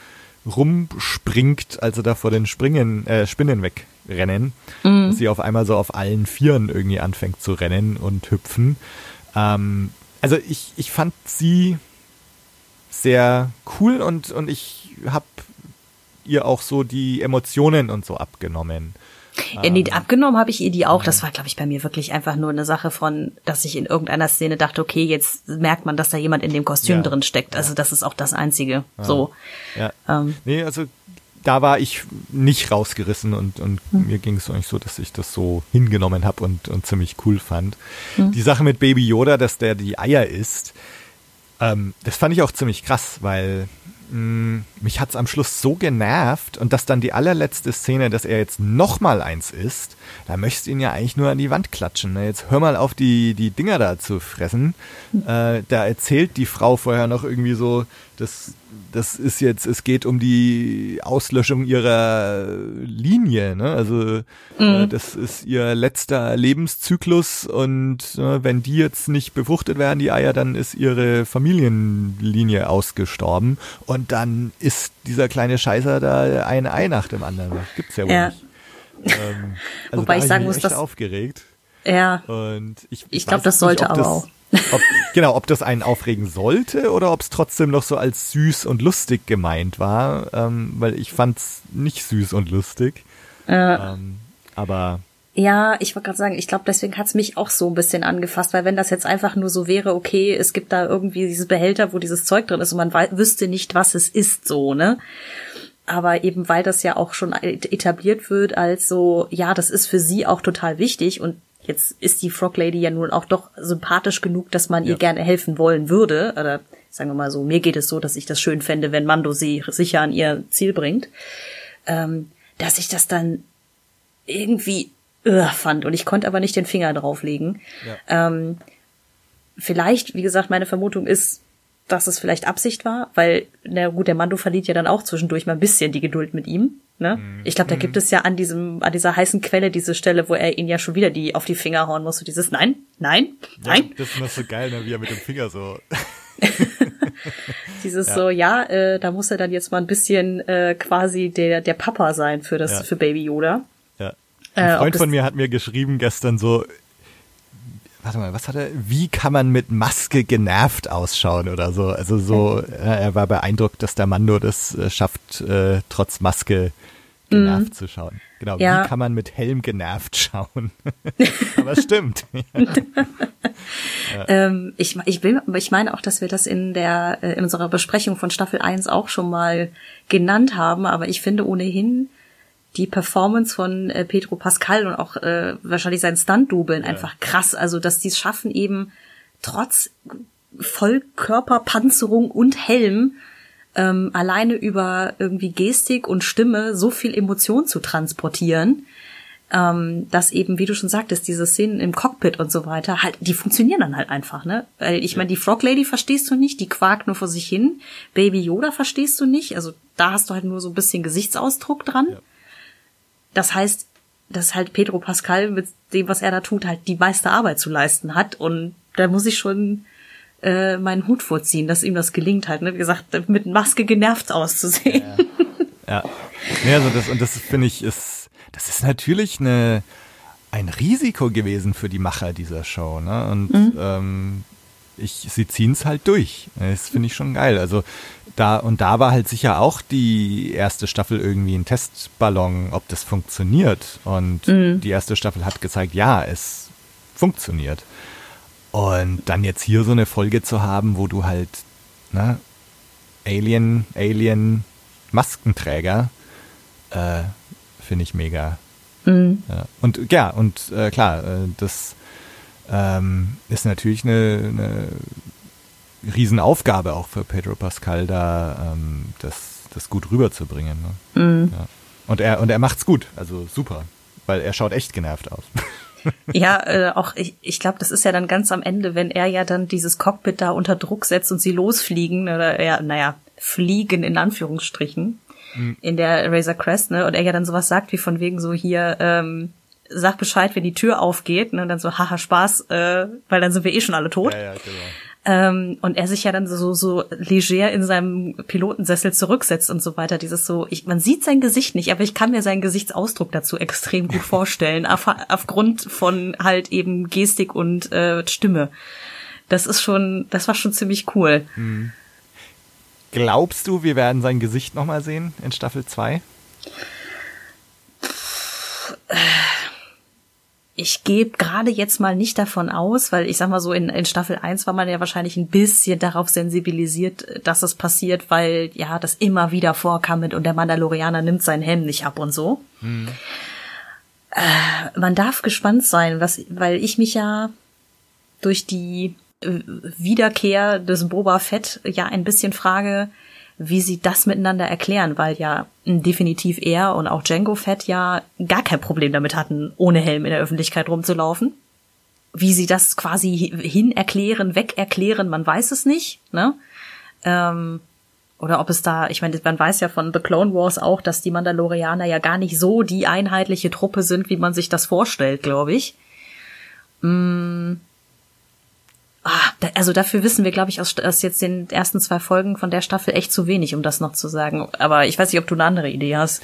rumspringt, als sie da vor den Springen, äh, Spinnen wegrennen. Mhm. Dass sie auf einmal so auf allen Vieren irgendwie anfängt zu rennen und hüpfen. Ähm, also ich, ich fand sie sehr cool und, und ich habe ihr auch so die Emotionen und so abgenommen. Ja, nee, abgenommen habe ich ihr die auch. Das war, glaube ich, bei mir wirklich einfach nur eine Sache von, dass ich in irgendeiner Szene dachte, okay, jetzt merkt man, dass da jemand in dem Kostüm Ja. drin steckt. Also das ist auch das Einzige. So. Ja. Ähm, Nee, also da war ich nicht rausgerissen und, und Hm. mir ging es eigentlich so, dass ich das so hingenommen habe und, und ziemlich cool fand. Hm. Die Sache mit Baby Yoda, dass der die Eier isst, ähm, das fand ich auch ziemlich krass, weil mh, mich hat's am Schluss so genervt und dass dann die allerletzte Szene, dass er jetzt noch mal eins isst, da möchtest du ihn ja eigentlich nur an die Wand klatschen. Ne? Jetzt hör mal auf, die, die Dinger da zu fressen. Äh, da erzählt die Frau vorher noch irgendwie so, das, das ist jetzt, es geht um die Auslöschung ihrer Linie. Ne? Also äh, das ist ihr letzter Lebenszyklus und äh, wenn die jetzt nicht befruchtet werden, die Eier, dann ist ihre Familienlinie ausgestorben und dann ist dieser kleine Scheißer da ein Ei nach dem anderen. Das gibt's ja wohl Ja. nicht. Ähm, also Wobei ich sagen muss, dass- aufgeregt. ja. Und ich, Ich weiß glaub, das sollte nicht, aber das, auch. Ob, genau, ob das einen aufregen sollte oder ob es trotzdem noch so als süß und lustig gemeint war, ähm, weil ich fand's nicht süß und lustig. Ähm, aber Ja, ich wollte gerade sagen, ich glaube, deswegen hat's mich auch so ein bisschen angefasst, weil wenn das jetzt einfach nur so wäre, okay, es gibt da irgendwie diese Behälter, wo dieses Zeug drin ist und man wüsste nicht, was es ist, so, ne? Aber eben weil das ja auch schon etabliert wird als so, ja, das ist für sie auch total wichtig und jetzt ist die Frog Lady ja nun auch doch sympathisch genug, dass man ihr Ja. gerne helfen wollen würde. Oder sagen wir mal so, mir geht es so, dass ich das schön fände, wenn Mando sie sicher an ihr Ziel bringt. Ähm, dass ich das dann irgendwie äh, fand und ich konnte aber nicht den Finger drauflegen. Ähm, vielleicht, wie gesagt, meine Vermutung ist, dass es vielleicht Absicht war, weil, na gut, der Mando verliert ja dann auch zwischendurch mal ein bisschen die Geduld mit ihm. Ne? Ich glaube, da gibt es ja an diesem, an dieser heißen Quelle diese Stelle, wo er ihn ja schon wieder die auf die Finger hauen muss. So dieses Nein, nein, nein. Ja, das ist immer so geil, ne, wie er mit dem Finger so. Dieses so, ja, äh, da muss er dann jetzt mal ein bisschen äh, quasi der, der Papa sein für das, Ja. für Baby Yoda. Ja. Ein Äh, Freund von mir hat mir geschrieben gestern so, warte mal, was hat er, wie kann man mit Maske genervt ausschauen oder so. Also so, er war beeindruckt, dass der Mando das äh, schafft, äh, trotz Maske genervt zu schauen. Genau. Ja. wie kann man mit Helm genervt schauen? Aber stimmt. Ähm, ich, ich, will, ich meine auch, dass wir das in der äh, in unserer Besprechung von Staffel 1 auch schon mal genannt haben, aber ich finde ohnehin die Performance von äh, Pedro Pascal und auch äh, wahrscheinlich sein Stunt-Dubeln einfach krass. Also, dass die es schaffen, eben trotz Vollkörperpanzerung und Helm ähm, alleine über irgendwie Gestik und Stimme so viel Emotion zu transportieren, ähm, dass eben, wie du schon sagtest, diese Szenen im Cockpit und so weiter, halt, die funktionieren dann halt einfach, ne? Weil ich meine, die Frog Lady verstehst du nicht, die quakt nur vor sich hin, Baby Yoda verstehst du nicht, also da hast du halt nur so ein bisschen Gesichtsausdruck dran. Ja. Das heißt, dass halt Pedro Pascal mit dem, was er da tut, halt die meiste Arbeit zu leisten hat und da muss ich schon äh, meinen Hut vorziehen, dass ihm das gelingt halt, ne? Wie gesagt, mit Maske genervt auszusehen. Ja. ja also das, und das finde ich ist, das ist natürlich eine, ein Risiko gewesen für die Macher dieser Show, ne? Und ähm, ich, sie ziehen es halt durch. Das finde ich schon geil. Also da, und da war halt sicher auch die erste Staffel irgendwie ein Testballon, ob das funktioniert. Und die erste Staffel hat gezeigt, ja, es funktioniert. Und dann jetzt hier so eine Folge zu haben, wo du halt, ne, Alien, Alien, Maskenträger, äh, finde ich mega, Mhm. Ja. Und ja, und äh, klar, äh, das ähm, ist natürlich eine, eine Riesenaufgabe auch für Pedro Pascal, da ähm, das, das gut rüberzubringen. Ne? Mhm. Ja. Und er und er macht's gut, also super, weil er schaut echt genervt aus. ja, äh, auch ich, ich glaube, das ist ja dann ganz am Ende, wenn er ja dann dieses Cockpit da unter Druck setzt und sie losfliegen oder ja, naja, fliegen in Anführungsstrichen mhm. in der Razor Crest, ne? Und er ja dann sowas sagt wie von wegen so hier, ähm, sag Bescheid, wenn die Tür aufgeht, ne? Und dann so, haha, Spaß, äh, weil dann sind wir eh schon alle tot. Ja, ja, genau. Ähm, und er sich ja dann so, so leger in seinem Pilotensessel zurücksetzt und so weiter. Dieses so, ich, man sieht sein Gesicht nicht, aber ich kann mir seinen Gesichtsausdruck dazu extrem gut vorstellen, auf, aufgrund von halt eben Gestik und äh, Stimme. Das ist schon, das war schon ziemlich cool. Mhm. Glaubst du, wir werden sein Gesicht nochmal sehen in Staffel 2? Ich gebe gerade jetzt mal nicht davon aus, weil ich sag mal so, in, in Staffel 1 war man ja wahrscheinlich ein bisschen darauf sensibilisiert, dass es passiert, weil ja das immer wieder vorkam mit und der Mandalorianer nimmt seinen Helm nicht ab und so. Hm. Äh, man darf gespannt sein, was, weil ich mich ja durch die Wiederkehr des Boba Fett ja ein bisschen frage, wie sie das miteinander erklären, weil ja definitiv er und auch Django Fett ja gar kein Problem damit hatten, ohne Helm in der Öffentlichkeit rumzulaufen. Wie sie das quasi hin erklären, weg erklären, man weiß es nicht, ne? Ähm, oder ob es da, ich meine, man weiß ja von The Clone Wars auch, dass die Mandalorianer ja gar nicht so die einheitliche Truppe sind, wie man sich das vorstellt, glaube ich. Mm, Ah, also dafür wissen wir, glaube ich, aus, aus jetzt den ersten zwei Folgen von der Staffel echt zu wenig, um das noch zu sagen. Aber ich weiß nicht, ob du eine andere Idee hast.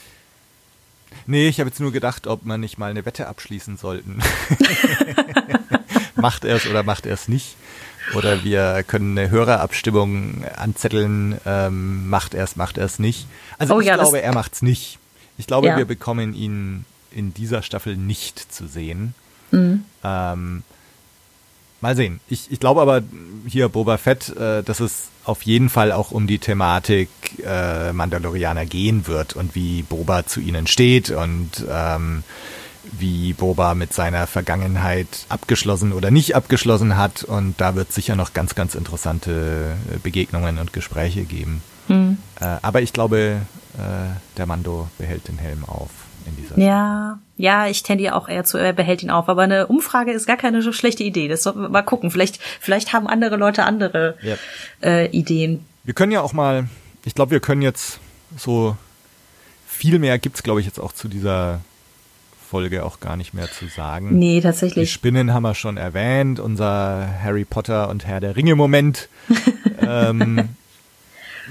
Nee, ich habe jetzt nur gedacht, ob man nicht mal eine Wette abschließen sollten. macht er es oder macht er es nicht? Oder wir können eine Hörerabstimmung anzetteln, ähm, macht er es, macht er es nicht. Also oh, ich ja, glaube, er macht's nicht. Ich glaube, ja. wir bekommen ihn in dieser Staffel nicht zu sehen. Mhm. Ähm, Mal sehen. Ich, ich glaube aber hier Boba Fett, äh, dass es auf jeden Fall auch um die Thematik äh, Mandalorianer gehen wird und wie Boba zu ihnen steht und ähm, wie Boba mit seiner Vergangenheit abgeschlossen oder nicht abgeschlossen hat. Und da wird sicher noch ganz, ganz interessante äh, Begegnungen und Gespräche geben. Hm. Äh, aber ich glaube, äh, der Mando behält den Helm auf in dieser Ja, ja, ich tendiere auch eher zu, er behält ihn auf. Aber eine Umfrage ist gar keine so schlechte Idee. Das sollten wir mal gucken. Vielleicht, vielleicht haben andere Leute andere yep. äh, Ideen. Wir können ja auch mal, ich glaube, wir können jetzt so viel mehr gibt's, glaube ich, jetzt auch zu dieser Folge auch gar nicht mehr zu sagen. Nee, tatsächlich. Die Spinnen haben wir schon erwähnt, unser Harry Potter und Herr der Ringe Moment. ähm,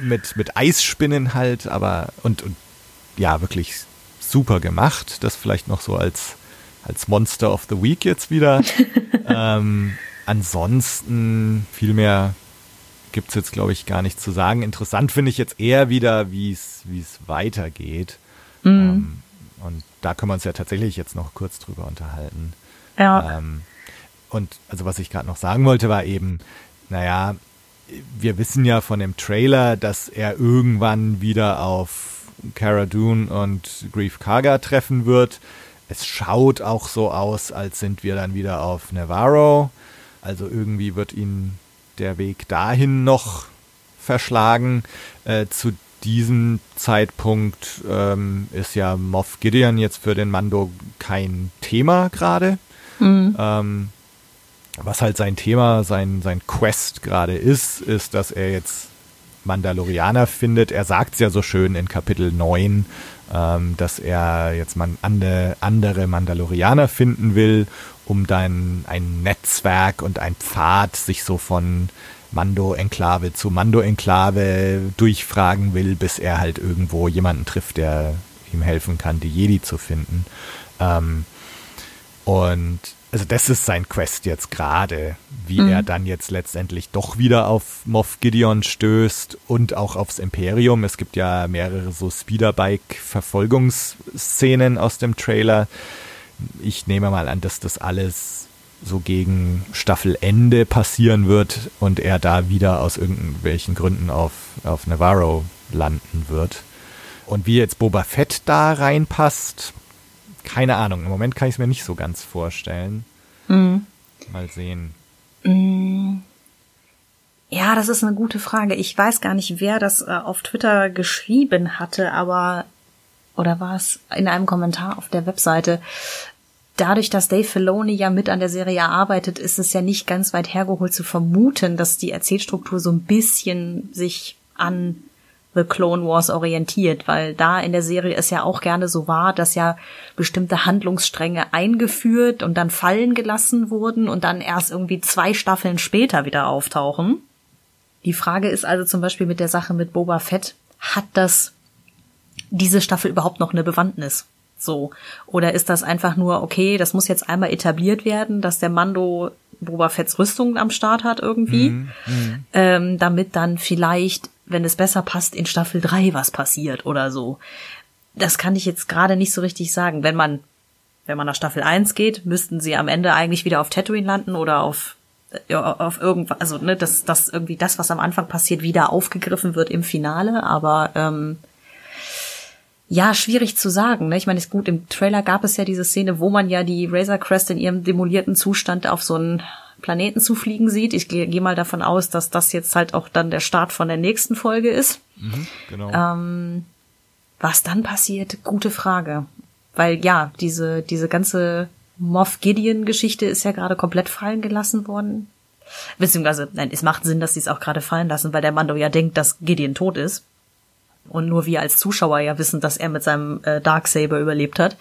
mit, mit Eisspinnen halt, aber und, und ja, wirklich super gemacht. Das vielleicht noch so als, als Monster of the Week jetzt wieder. ähm, ansonsten viel mehr gibt's jetzt, glaube ich, gar nicht zu sagen. Interessant finde ich jetzt eher wieder, wie es wie es weitergeht. Mhm. Ähm, und da können wir uns ja tatsächlich jetzt noch kurz drüber unterhalten. Ja. Ähm, und also was ich gerade noch sagen wollte, war eben, naja, wir wissen ja von dem Trailer, dass er irgendwann wieder auf Cara Dune und Grief Karga treffen wird. Es schaut auch so aus, als sind wir dann wieder auf Navarro. Also irgendwie wird ihn der Weg dahin noch verschlagen. Äh, zu diesem Zeitpunkt ähm, ist ja Moff Gideon jetzt für den Mando kein Thema gerade. Mhm. Ähm, was halt sein Thema, sein, sein Quest gerade ist, ist, dass er jetzt Mandalorianer findet. Er sagt es ja so schön in Kapitel 9, ähm, dass er jetzt man ande, andere Mandalorianer finden will, um dann ein Netzwerk und ein Pfad sich so von Mando-Enklave zu Mando-Enklave durchfragen will, bis er halt irgendwo jemanden trifft, der ihm helfen kann, die Jedi zu finden. Ähm, und also das ist sein Quest jetzt gerade, wie mhm. er dann jetzt letztendlich doch wieder auf Moff Gideon stößt und auch aufs Imperium. Es gibt ja mehrere so Speederbike-Verfolgungsszenen aus dem Trailer. Ich nehme mal an, dass das alles so gegen Staffelende passieren wird und er da wieder aus irgendwelchen Gründen auf, auf Navarro landen wird. Und wie jetzt Boba Fett da reinpasst, keine Ahnung. Im Moment kann ich es mir nicht so ganz vorstellen. Mhm. Mal sehen. Mhm. Ja, das ist eine gute Frage. Ich weiß gar nicht, wer das äh, auf Twitter geschrieben hatte, aber oder war es in einem Kommentar auf der Webseite? Dadurch, dass Dave Filoni ja mit an der Serie arbeitet, ist es ja nicht ganz weit hergeholt zu vermuten, dass die Erzählstruktur so ein bisschen sich an The Clone Wars orientiert, weil da in der Serie es ja auch gerne so war, dass ja bestimmte Handlungsstränge eingeführt und dann fallen gelassen wurden und dann erst irgendwie zwei Staffeln später wieder auftauchen. Die Frage ist also zum Beispiel mit der Sache mit Boba Fett, hat das diese Staffel überhaupt noch eine Bewandtnis? So. Oder ist das einfach nur, okay, das muss jetzt einmal etabliert werden, dass der Mando Boba Fetts Rüstung am Start hat irgendwie, mm, mm. Ähm, damit dann vielleicht, wenn es besser passt, in Staffel 3 was passiert oder so. Das kann ich jetzt gerade nicht so richtig sagen. Wenn man, wenn man nach Staffel 1 geht, müssten sie am Ende eigentlich wieder auf Tatooine landen oder auf auf irgendwas, also ne, dass, dass irgendwie das, was am Anfang passiert, wieder aufgegriffen wird im Finale, aber ähm, ja, schwierig zu sagen. Ne? Ich meine, ist gut, im Trailer gab es ja diese Szene, wo man ja die Razor Crest in ihrem demolierten Zustand auf so einen Planeten zufliegen sieht. Ich gehe geh mal davon aus, dass das jetzt halt auch dann der Start von der nächsten Folge ist. Mhm, genau. Ähm, was dann passiert, gute Frage. Weil ja, diese, diese ganze Moff Gideon-Geschichte ist ja gerade komplett fallen gelassen worden. Beziehungsweise, nein, es macht Sinn, dass sie es auch gerade fallen lassen, weil der Mando ja denkt, dass Gideon tot ist. Und nur wir als Zuschauer ja wissen, dass er mit seinem äh, Darksaber überlebt hat.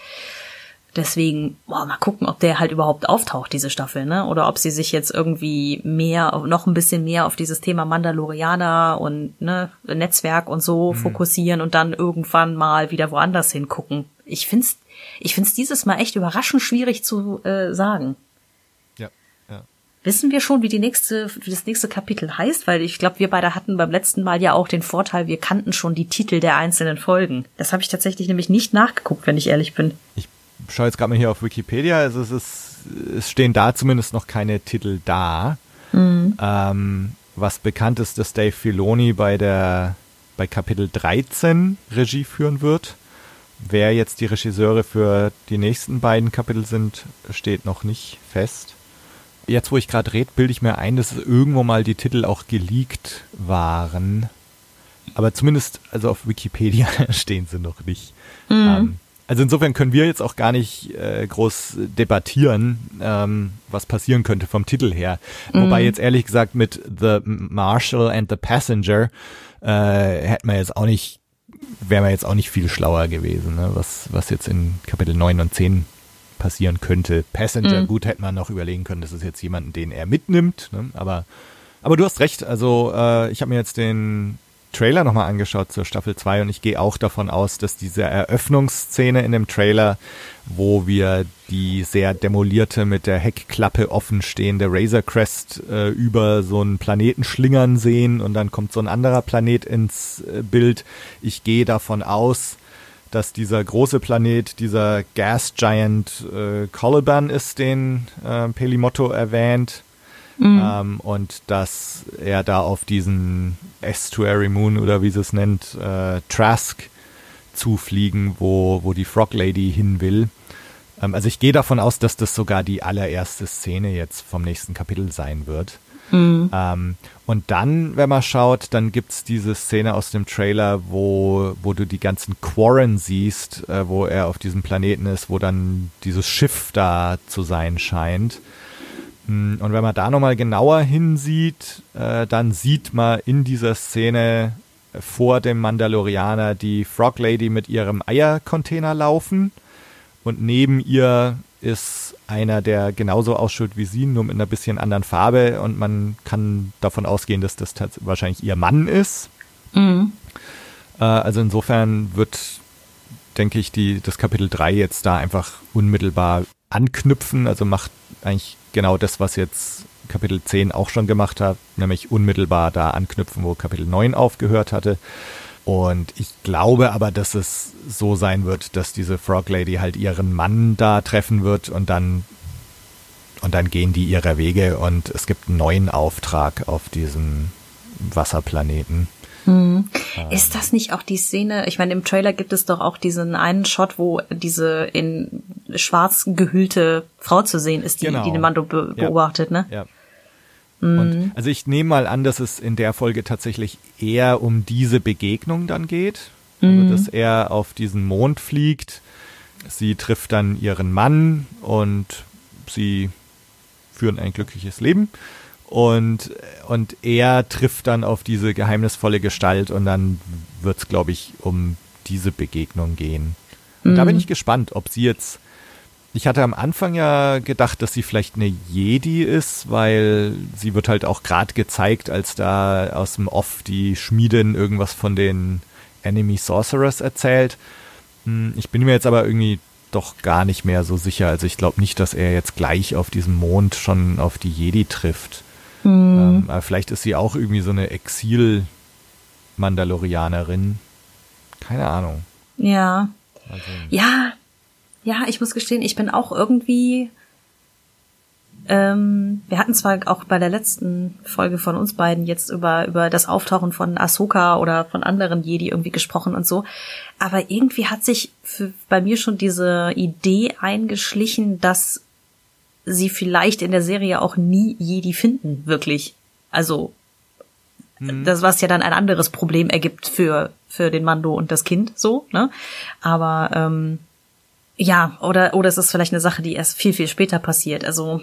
Deswegen, boah, mal gucken, ob der halt überhaupt auftaucht, diese Staffel, ne? Oder ob sie sich jetzt irgendwie mehr, noch ein bisschen mehr auf dieses Thema Mandalorianer und ne, Netzwerk und so mhm. fokussieren und dann irgendwann mal wieder woanders hingucken. Ich find's ich finde es dieses Mal echt überraschend schwierig zu äh, sagen. Ja, ja. Wissen wir schon, wie die nächste, wie das nächste Kapitel heißt? Weil ich glaube, wir beide hatten beim letzten Mal ja auch den Vorteil, wir kannten schon die Titel der einzelnen Folgen. Das habe ich tatsächlich nämlich nicht nachgeguckt, wenn ich ehrlich bin. Ich schaue jetzt gerade mal hier auf Wikipedia. Also es ist, es stehen da zumindest noch keine Titel da. Mhm. Ähm, was bekannt ist, dass Dave Filoni bei der bei Kapitel 13 Regie führen wird. Wer jetzt die Regisseure für die nächsten beiden Kapitel sind, steht noch nicht fest. Jetzt, wo ich gerade rede, bilde ich mir ein, dass irgendwo mal die Titel auch geleakt waren. Aber zumindest, also auf Wikipedia stehen sie noch nicht. Mhm. Ähm, also insofern können wir jetzt auch gar nicht äh, groß debattieren, ähm, was passieren könnte vom Titel her. Mhm. Wobei jetzt ehrlich gesagt mit The Marshal and the Passenger äh, hätten wir jetzt auch nicht wäre man jetzt auch nicht viel schlauer gewesen, ne? was, was jetzt in Kapitel 9 und 10 passieren könnte. Passenger, mhm. gut, hätte man noch überlegen können, das ist jetzt jemanden, den er mitnimmt, ne? aber, aber du hast recht, also äh, ich habe mir jetzt den Trailer nochmal angeschaut zur Staffel 2 und ich gehe auch davon aus, dass diese Eröffnungsszene in dem Trailer, wo wir die sehr demolierte mit der Heckklappe offen stehende Razor Crest äh, über so einen Planeten schlingern sehen und dann kommt so ein anderer Planet ins äh, Bild. Ich gehe davon aus, dass dieser große Planet, dieser Gas Giant äh, Coliban ist, den äh, Pelimotto erwähnt Mhm. Ähm, und dass er da auf diesen Estuary Moon oder wie sie es nennt, äh, Trask zufliegen, wo, wo die Frog Lady hin will. Ähm, also ich gehe davon aus, dass das sogar die allererste Szene jetzt vom nächsten Kapitel sein wird. Mhm. Ähm, und dann, wenn man schaut, dann gibt's diese Szene aus dem Trailer, wo, wo du die ganzen Quarren siehst, äh, wo er auf diesem Planeten ist, wo dann dieses Schiff da zu sein scheint. Hm, und wenn man da nochmal genauer hinsieht, äh, dann sieht man in dieser Szene vor dem Mandalorianer die Frog Lady mit ihrem Eiercontainer laufen und neben ihr ist einer, der genauso ausschaut wie sie, nur mit einer bisschen anderen Farbe und man kann davon ausgehen, dass das wahrscheinlich ihr Mann ist. Mhm. Äh, also insofern wird, denke ich, die, das Kapitel 3 jetzt da einfach unmittelbar anknüpfen, also macht eigentlich genau das, was jetzt Kapitel 10 auch schon gemacht hat, nämlich unmittelbar da anknüpfen, wo Kapitel 9 aufgehört hatte. Und ich glaube aber, dass es so sein wird, dass diese Frog Lady halt ihren Mann da treffen wird und dann und dann gehen die ihrer Wege und es gibt einen neuen Auftrag auf diesem Wasserplaneten. Hm. Ähm. Ist das nicht auch die Szene? Ich meine, im Trailer gibt es doch auch diesen einen Shot, wo diese in schwarz gehüllte Frau zu sehen ist, die, Genau. die den Mando be Ja. beobachtet, ne? Ja. Mhm. Und, also ich nehme mal an, dass es in der Folge tatsächlich eher um diese Begegnung dann geht. Mhm. Also dass er auf diesen Mond fliegt. Sie trifft dann ihren Mann und sie führen ein glückliches Leben. Und, und er trifft dann auf diese geheimnisvolle Gestalt und dann wird es, glaube ich, um diese Begegnung gehen. Und da bin ich gespannt, ob sie jetzt ich hatte am Anfang ja gedacht, dass sie vielleicht eine Jedi ist, weil sie wird halt auch gerade gezeigt, als da aus dem Off die Schmiedin irgendwas von den Enemy Sorcerers erzählt. Hm, Ich bin mir jetzt aber irgendwie doch gar nicht mehr so sicher. Also ich glaube nicht, dass er jetzt gleich auf diesem Mond schon auf die Jedi trifft. Ähm, aber vielleicht ist sie auch irgendwie so eine Exil-Mandalorianerin. Keine Ahnung. Ja. Sehen. Ja, ja, ich muss gestehen, ich bin auch irgendwie. Ähm, wir hatten zwar auch bei der letzten Folge von uns beiden jetzt über, über das Auftauchen von Ahsoka oder von anderen Jedi irgendwie gesprochen und so, aber irgendwie hat sich für, bei mir schon diese Idee eingeschlichen, dass sie vielleicht in der Serie auch nie Jedi finden, wirklich. Also, das, was ja dann ein anderes Problem ergibt für, für den Mando und das Kind, so, ne? Aber, ähm, ja, oder, oder es ist vielleicht eine Sache, die erst viel, viel später passiert. Also,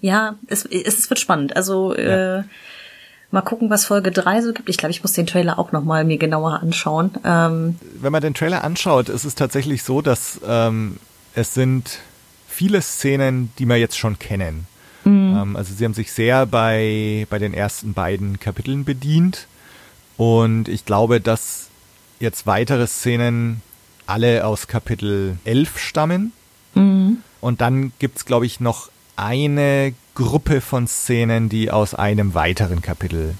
ja, es, es, wird spannend. Also, äh, mal gucken, was Folge drei so gibt. Ich glaube, ich muss den Trailer auch nochmal mir genauer anschauen. Ähm, wenn man den Trailer anschaut, ist es tatsächlich so, dass ähm, es sind viele Szenen, die wir jetzt schon kennen. Ähm, also sie haben sich sehr bei, bei den ersten beiden Kapiteln bedient. Und ich glaube, dass jetzt weitere Szenen alle aus Kapitel 11 stammen. Und dann gibt's, glaube ich, noch eine Gruppe von Szenen, die aus einem weiteren Kapitel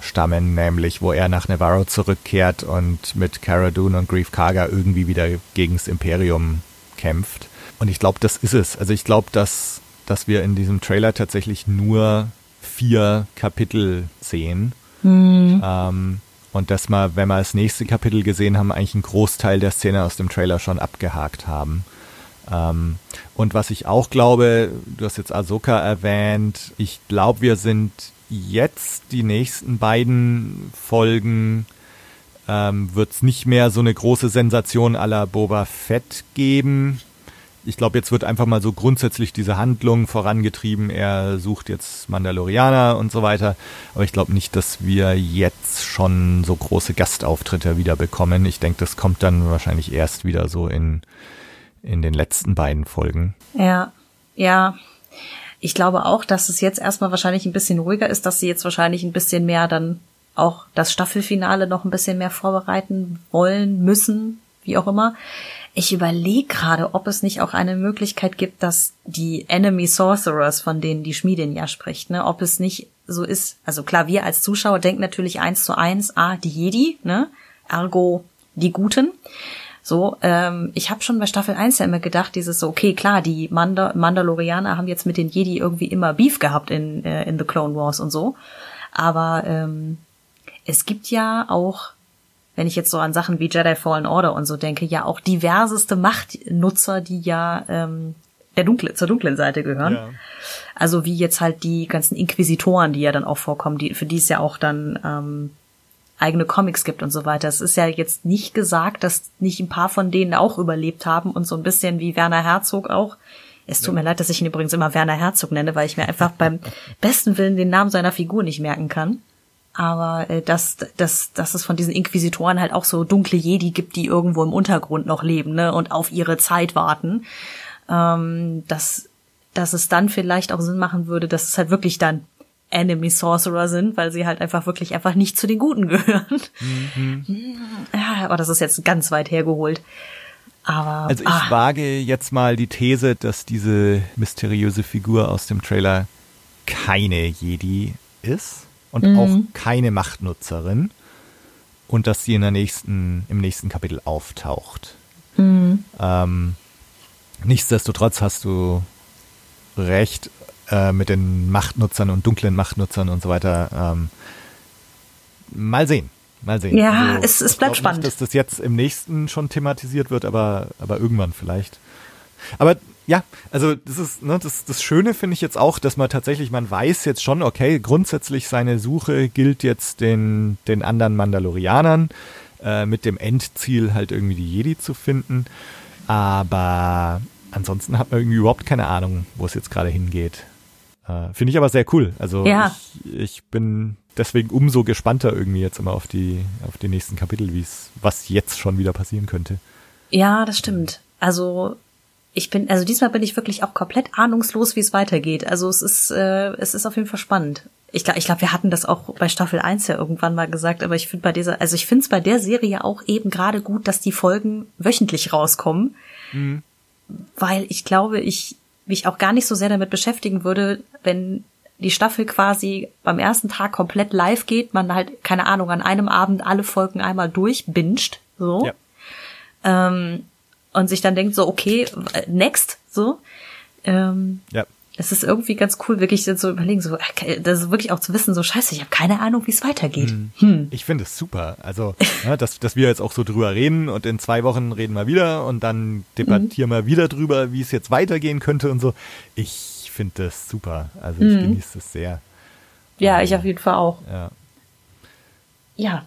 stammen, nämlich wo er nach Navarro zurückkehrt und mit Cara Dune und Grief Karga irgendwie wieder gegen das Imperium kämpft. Und ich glaube, das ist es. Also ich glaube, dass, dass wir in diesem Trailer tatsächlich nur vier Kapitel sehen. Ähm, und dass wir, wenn wir das nächste Kapitel gesehen haben, eigentlich einen Großteil der Szene aus dem Trailer schon abgehakt haben. Ähm, und was ich auch glaube, du hast jetzt Ahsoka erwähnt, ich glaube, wir sind jetzt die nächsten beiden Folgen ähm, wird es nicht mehr so eine große Sensation à la Boba Fett geben. Ich glaube, jetzt wird einfach mal so grundsätzlich diese Handlung vorangetrieben. Er sucht jetzt Mandalorianer und so weiter. Aber ich glaube nicht, dass wir jetzt schon so große Gastauftritte wieder bekommen. Ich denke, das kommt dann wahrscheinlich erst wieder so in, in den letzten beiden Folgen. Ja, ja. Ich glaube auch, dass es jetzt erstmal wahrscheinlich ein bisschen ruhiger ist, dass sie jetzt wahrscheinlich ein bisschen mehr dann auch das Staffelfinale noch ein bisschen mehr vorbereiten wollen, müssen, wie auch immer. Ich überlege gerade, ob es nicht auch eine Möglichkeit gibt, dass die Enemy Sorcerers, von denen die Schmiedin ja spricht, ne, ob es nicht so ist. Also klar, wir als Zuschauer denken natürlich eins zu eins, ah, die Jedi, ne, ergo die Guten. So, ähm, ich habe schon bei Staffel 1 ja immer gedacht, dieses so, okay, klar, die Manda Mandalorianer haben jetzt mit den Jedi irgendwie immer Beef gehabt in, äh, in The Clone Wars und so. Aber ähm, es gibt ja auch, wenn ich jetzt so an Sachen wie Jedi Fallen Order und so denke, ja auch diverseste Machtnutzer, die ja ähm, der dunkle, zur dunklen Seite gehören. Also wie jetzt halt die ganzen Inquisitoren, die ja dann auch vorkommen, die, für die es ja auch dann ähm, eigene Comics gibt und so weiter. Es ist ja jetzt nicht gesagt, dass nicht ein paar von denen auch überlebt haben und so ein bisschen wie Werner Herzog auch. Es tut mir leid, dass ich ihn übrigens immer Werner Herzog nenne, weil ich mir einfach beim besten Willen den Namen seiner Figur nicht merken kann. Aber äh, dass, dass, dass es von diesen Inquisitoren halt auch so dunkle Jedi gibt, die irgendwo im Untergrund noch leben ne, und auf ihre Zeit warten. Ähm, dass, dass es dann vielleicht auch Sinn machen würde, dass es halt wirklich dann Enemy Sorcerer sind, weil sie halt einfach wirklich einfach nicht zu den Guten gehören. Ja, aber das ist jetzt ganz weit hergeholt. Aber Also ich ah, wage jetzt mal die These, dass diese mysteriöse Figur aus dem Trailer keine Jedi ist und auch keine Machtnutzerin und dass sie in der nächsten, im nächsten Kapitel auftaucht. Ähm, nichtsdestotrotz hast du recht äh, mit den Machtnutzern und dunklen Machtnutzern und so weiter. Ähm, mal sehen. Mal sehen. Ja, es- es ich bleibt spannend. Nicht, dass das jetzt im nächsten schon thematisiert wird, aber, aber irgendwann vielleicht. Aber ja, also das ist, ne, das, das Schöne finde ich jetzt auch, dass man tatsächlich, man weiß jetzt schon, okay, grundsätzlich seine Suche gilt jetzt den, den anderen Mandalorianern, äh, mit dem Endziel halt irgendwie die Jedi zu finden. Aber ansonsten hat man irgendwie überhaupt keine Ahnung, wo es jetzt gerade hingeht. Äh, finde ich aber sehr cool. Also Ja. ich, ich bin deswegen umso gespannter irgendwie jetzt immer auf die, auf die nächsten Kapitel, wie es, was jetzt schon wieder passieren könnte. Ja, das stimmt. Also ich bin, also diesmal bin ich wirklich auch komplett ahnungslos, wie es weitergeht. Also es ist, äh, es ist auf jeden Fall spannend. Ich glaube, ich glaub, wir hatten das auch bei Staffel 1 ja irgendwann mal gesagt, aber ich finde bei dieser, also ich finde es bei der Serie auch eben gerade gut, dass die Folgen wöchentlich rauskommen. Weil ich glaube, ich mich auch gar nicht so sehr damit beschäftigen würde, wenn die Staffel quasi beim ersten Tag komplett live geht, man halt, keine Ahnung, an einem Abend alle Folgen einmal durchbinscht, so Ja. ähm, und sich dann denkt so, okay, äh, next, so. Ähm, Ja. es ist irgendwie ganz cool, wirklich so zu überlegen, so, äh, das ist wirklich auch zu wissen, so scheiße, ich habe keine Ahnung, wie es weitergeht. Hm. Ich finde es super. Also, ja, dass, dass wir jetzt auch so drüber reden und in zwei Wochen reden wir wieder und dann debattieren wir wieder drüber, wie es jetzt weitergehen könnte und so. Ich finde das super. Also ich genieße es sehr. Ja, ich auf jeden Fall auch. Ja. Ja.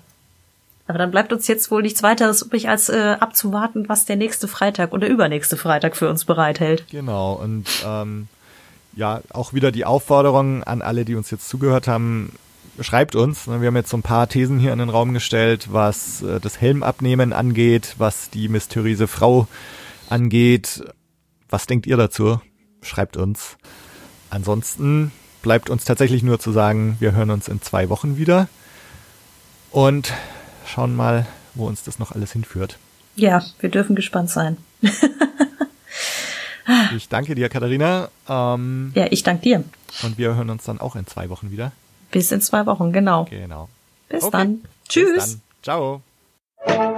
Aber dann bleibt uns jetzt wohl nichts weiteres übrig, als äh, abzuwarten, was der nächste Freitag oder übernächste Freitag für uns bereithält. Genau. Und ähm, ja, auch wieder die Aufforderung an alle, die uns jetzt zugehört haben, schreibt uns. ne, Wir haben jetzt so ein paar Thesen hier in den Raum gestellt, was äh, das Helmabnehmen angeht, was die mysteriöse Frau angeht. Was denkt ihr dazu? Schreibt uns. Ansonsten bleibt uns tatsächlich nur zu sagen, wir hören uns in zwei Wochen wieder und schauen mal, wo uns das noch alles hinführt. Ja, wir dürfen gespannt sein. Ich danke dir, Katharina. Ähm, Ja, ich danke dir. und wir hören uns dann auch in zwei Wochen wieder. Bis in zwei Wochen, genau. Genau. Bis Okay. dann. Bis Tschüss. dann. Ciao.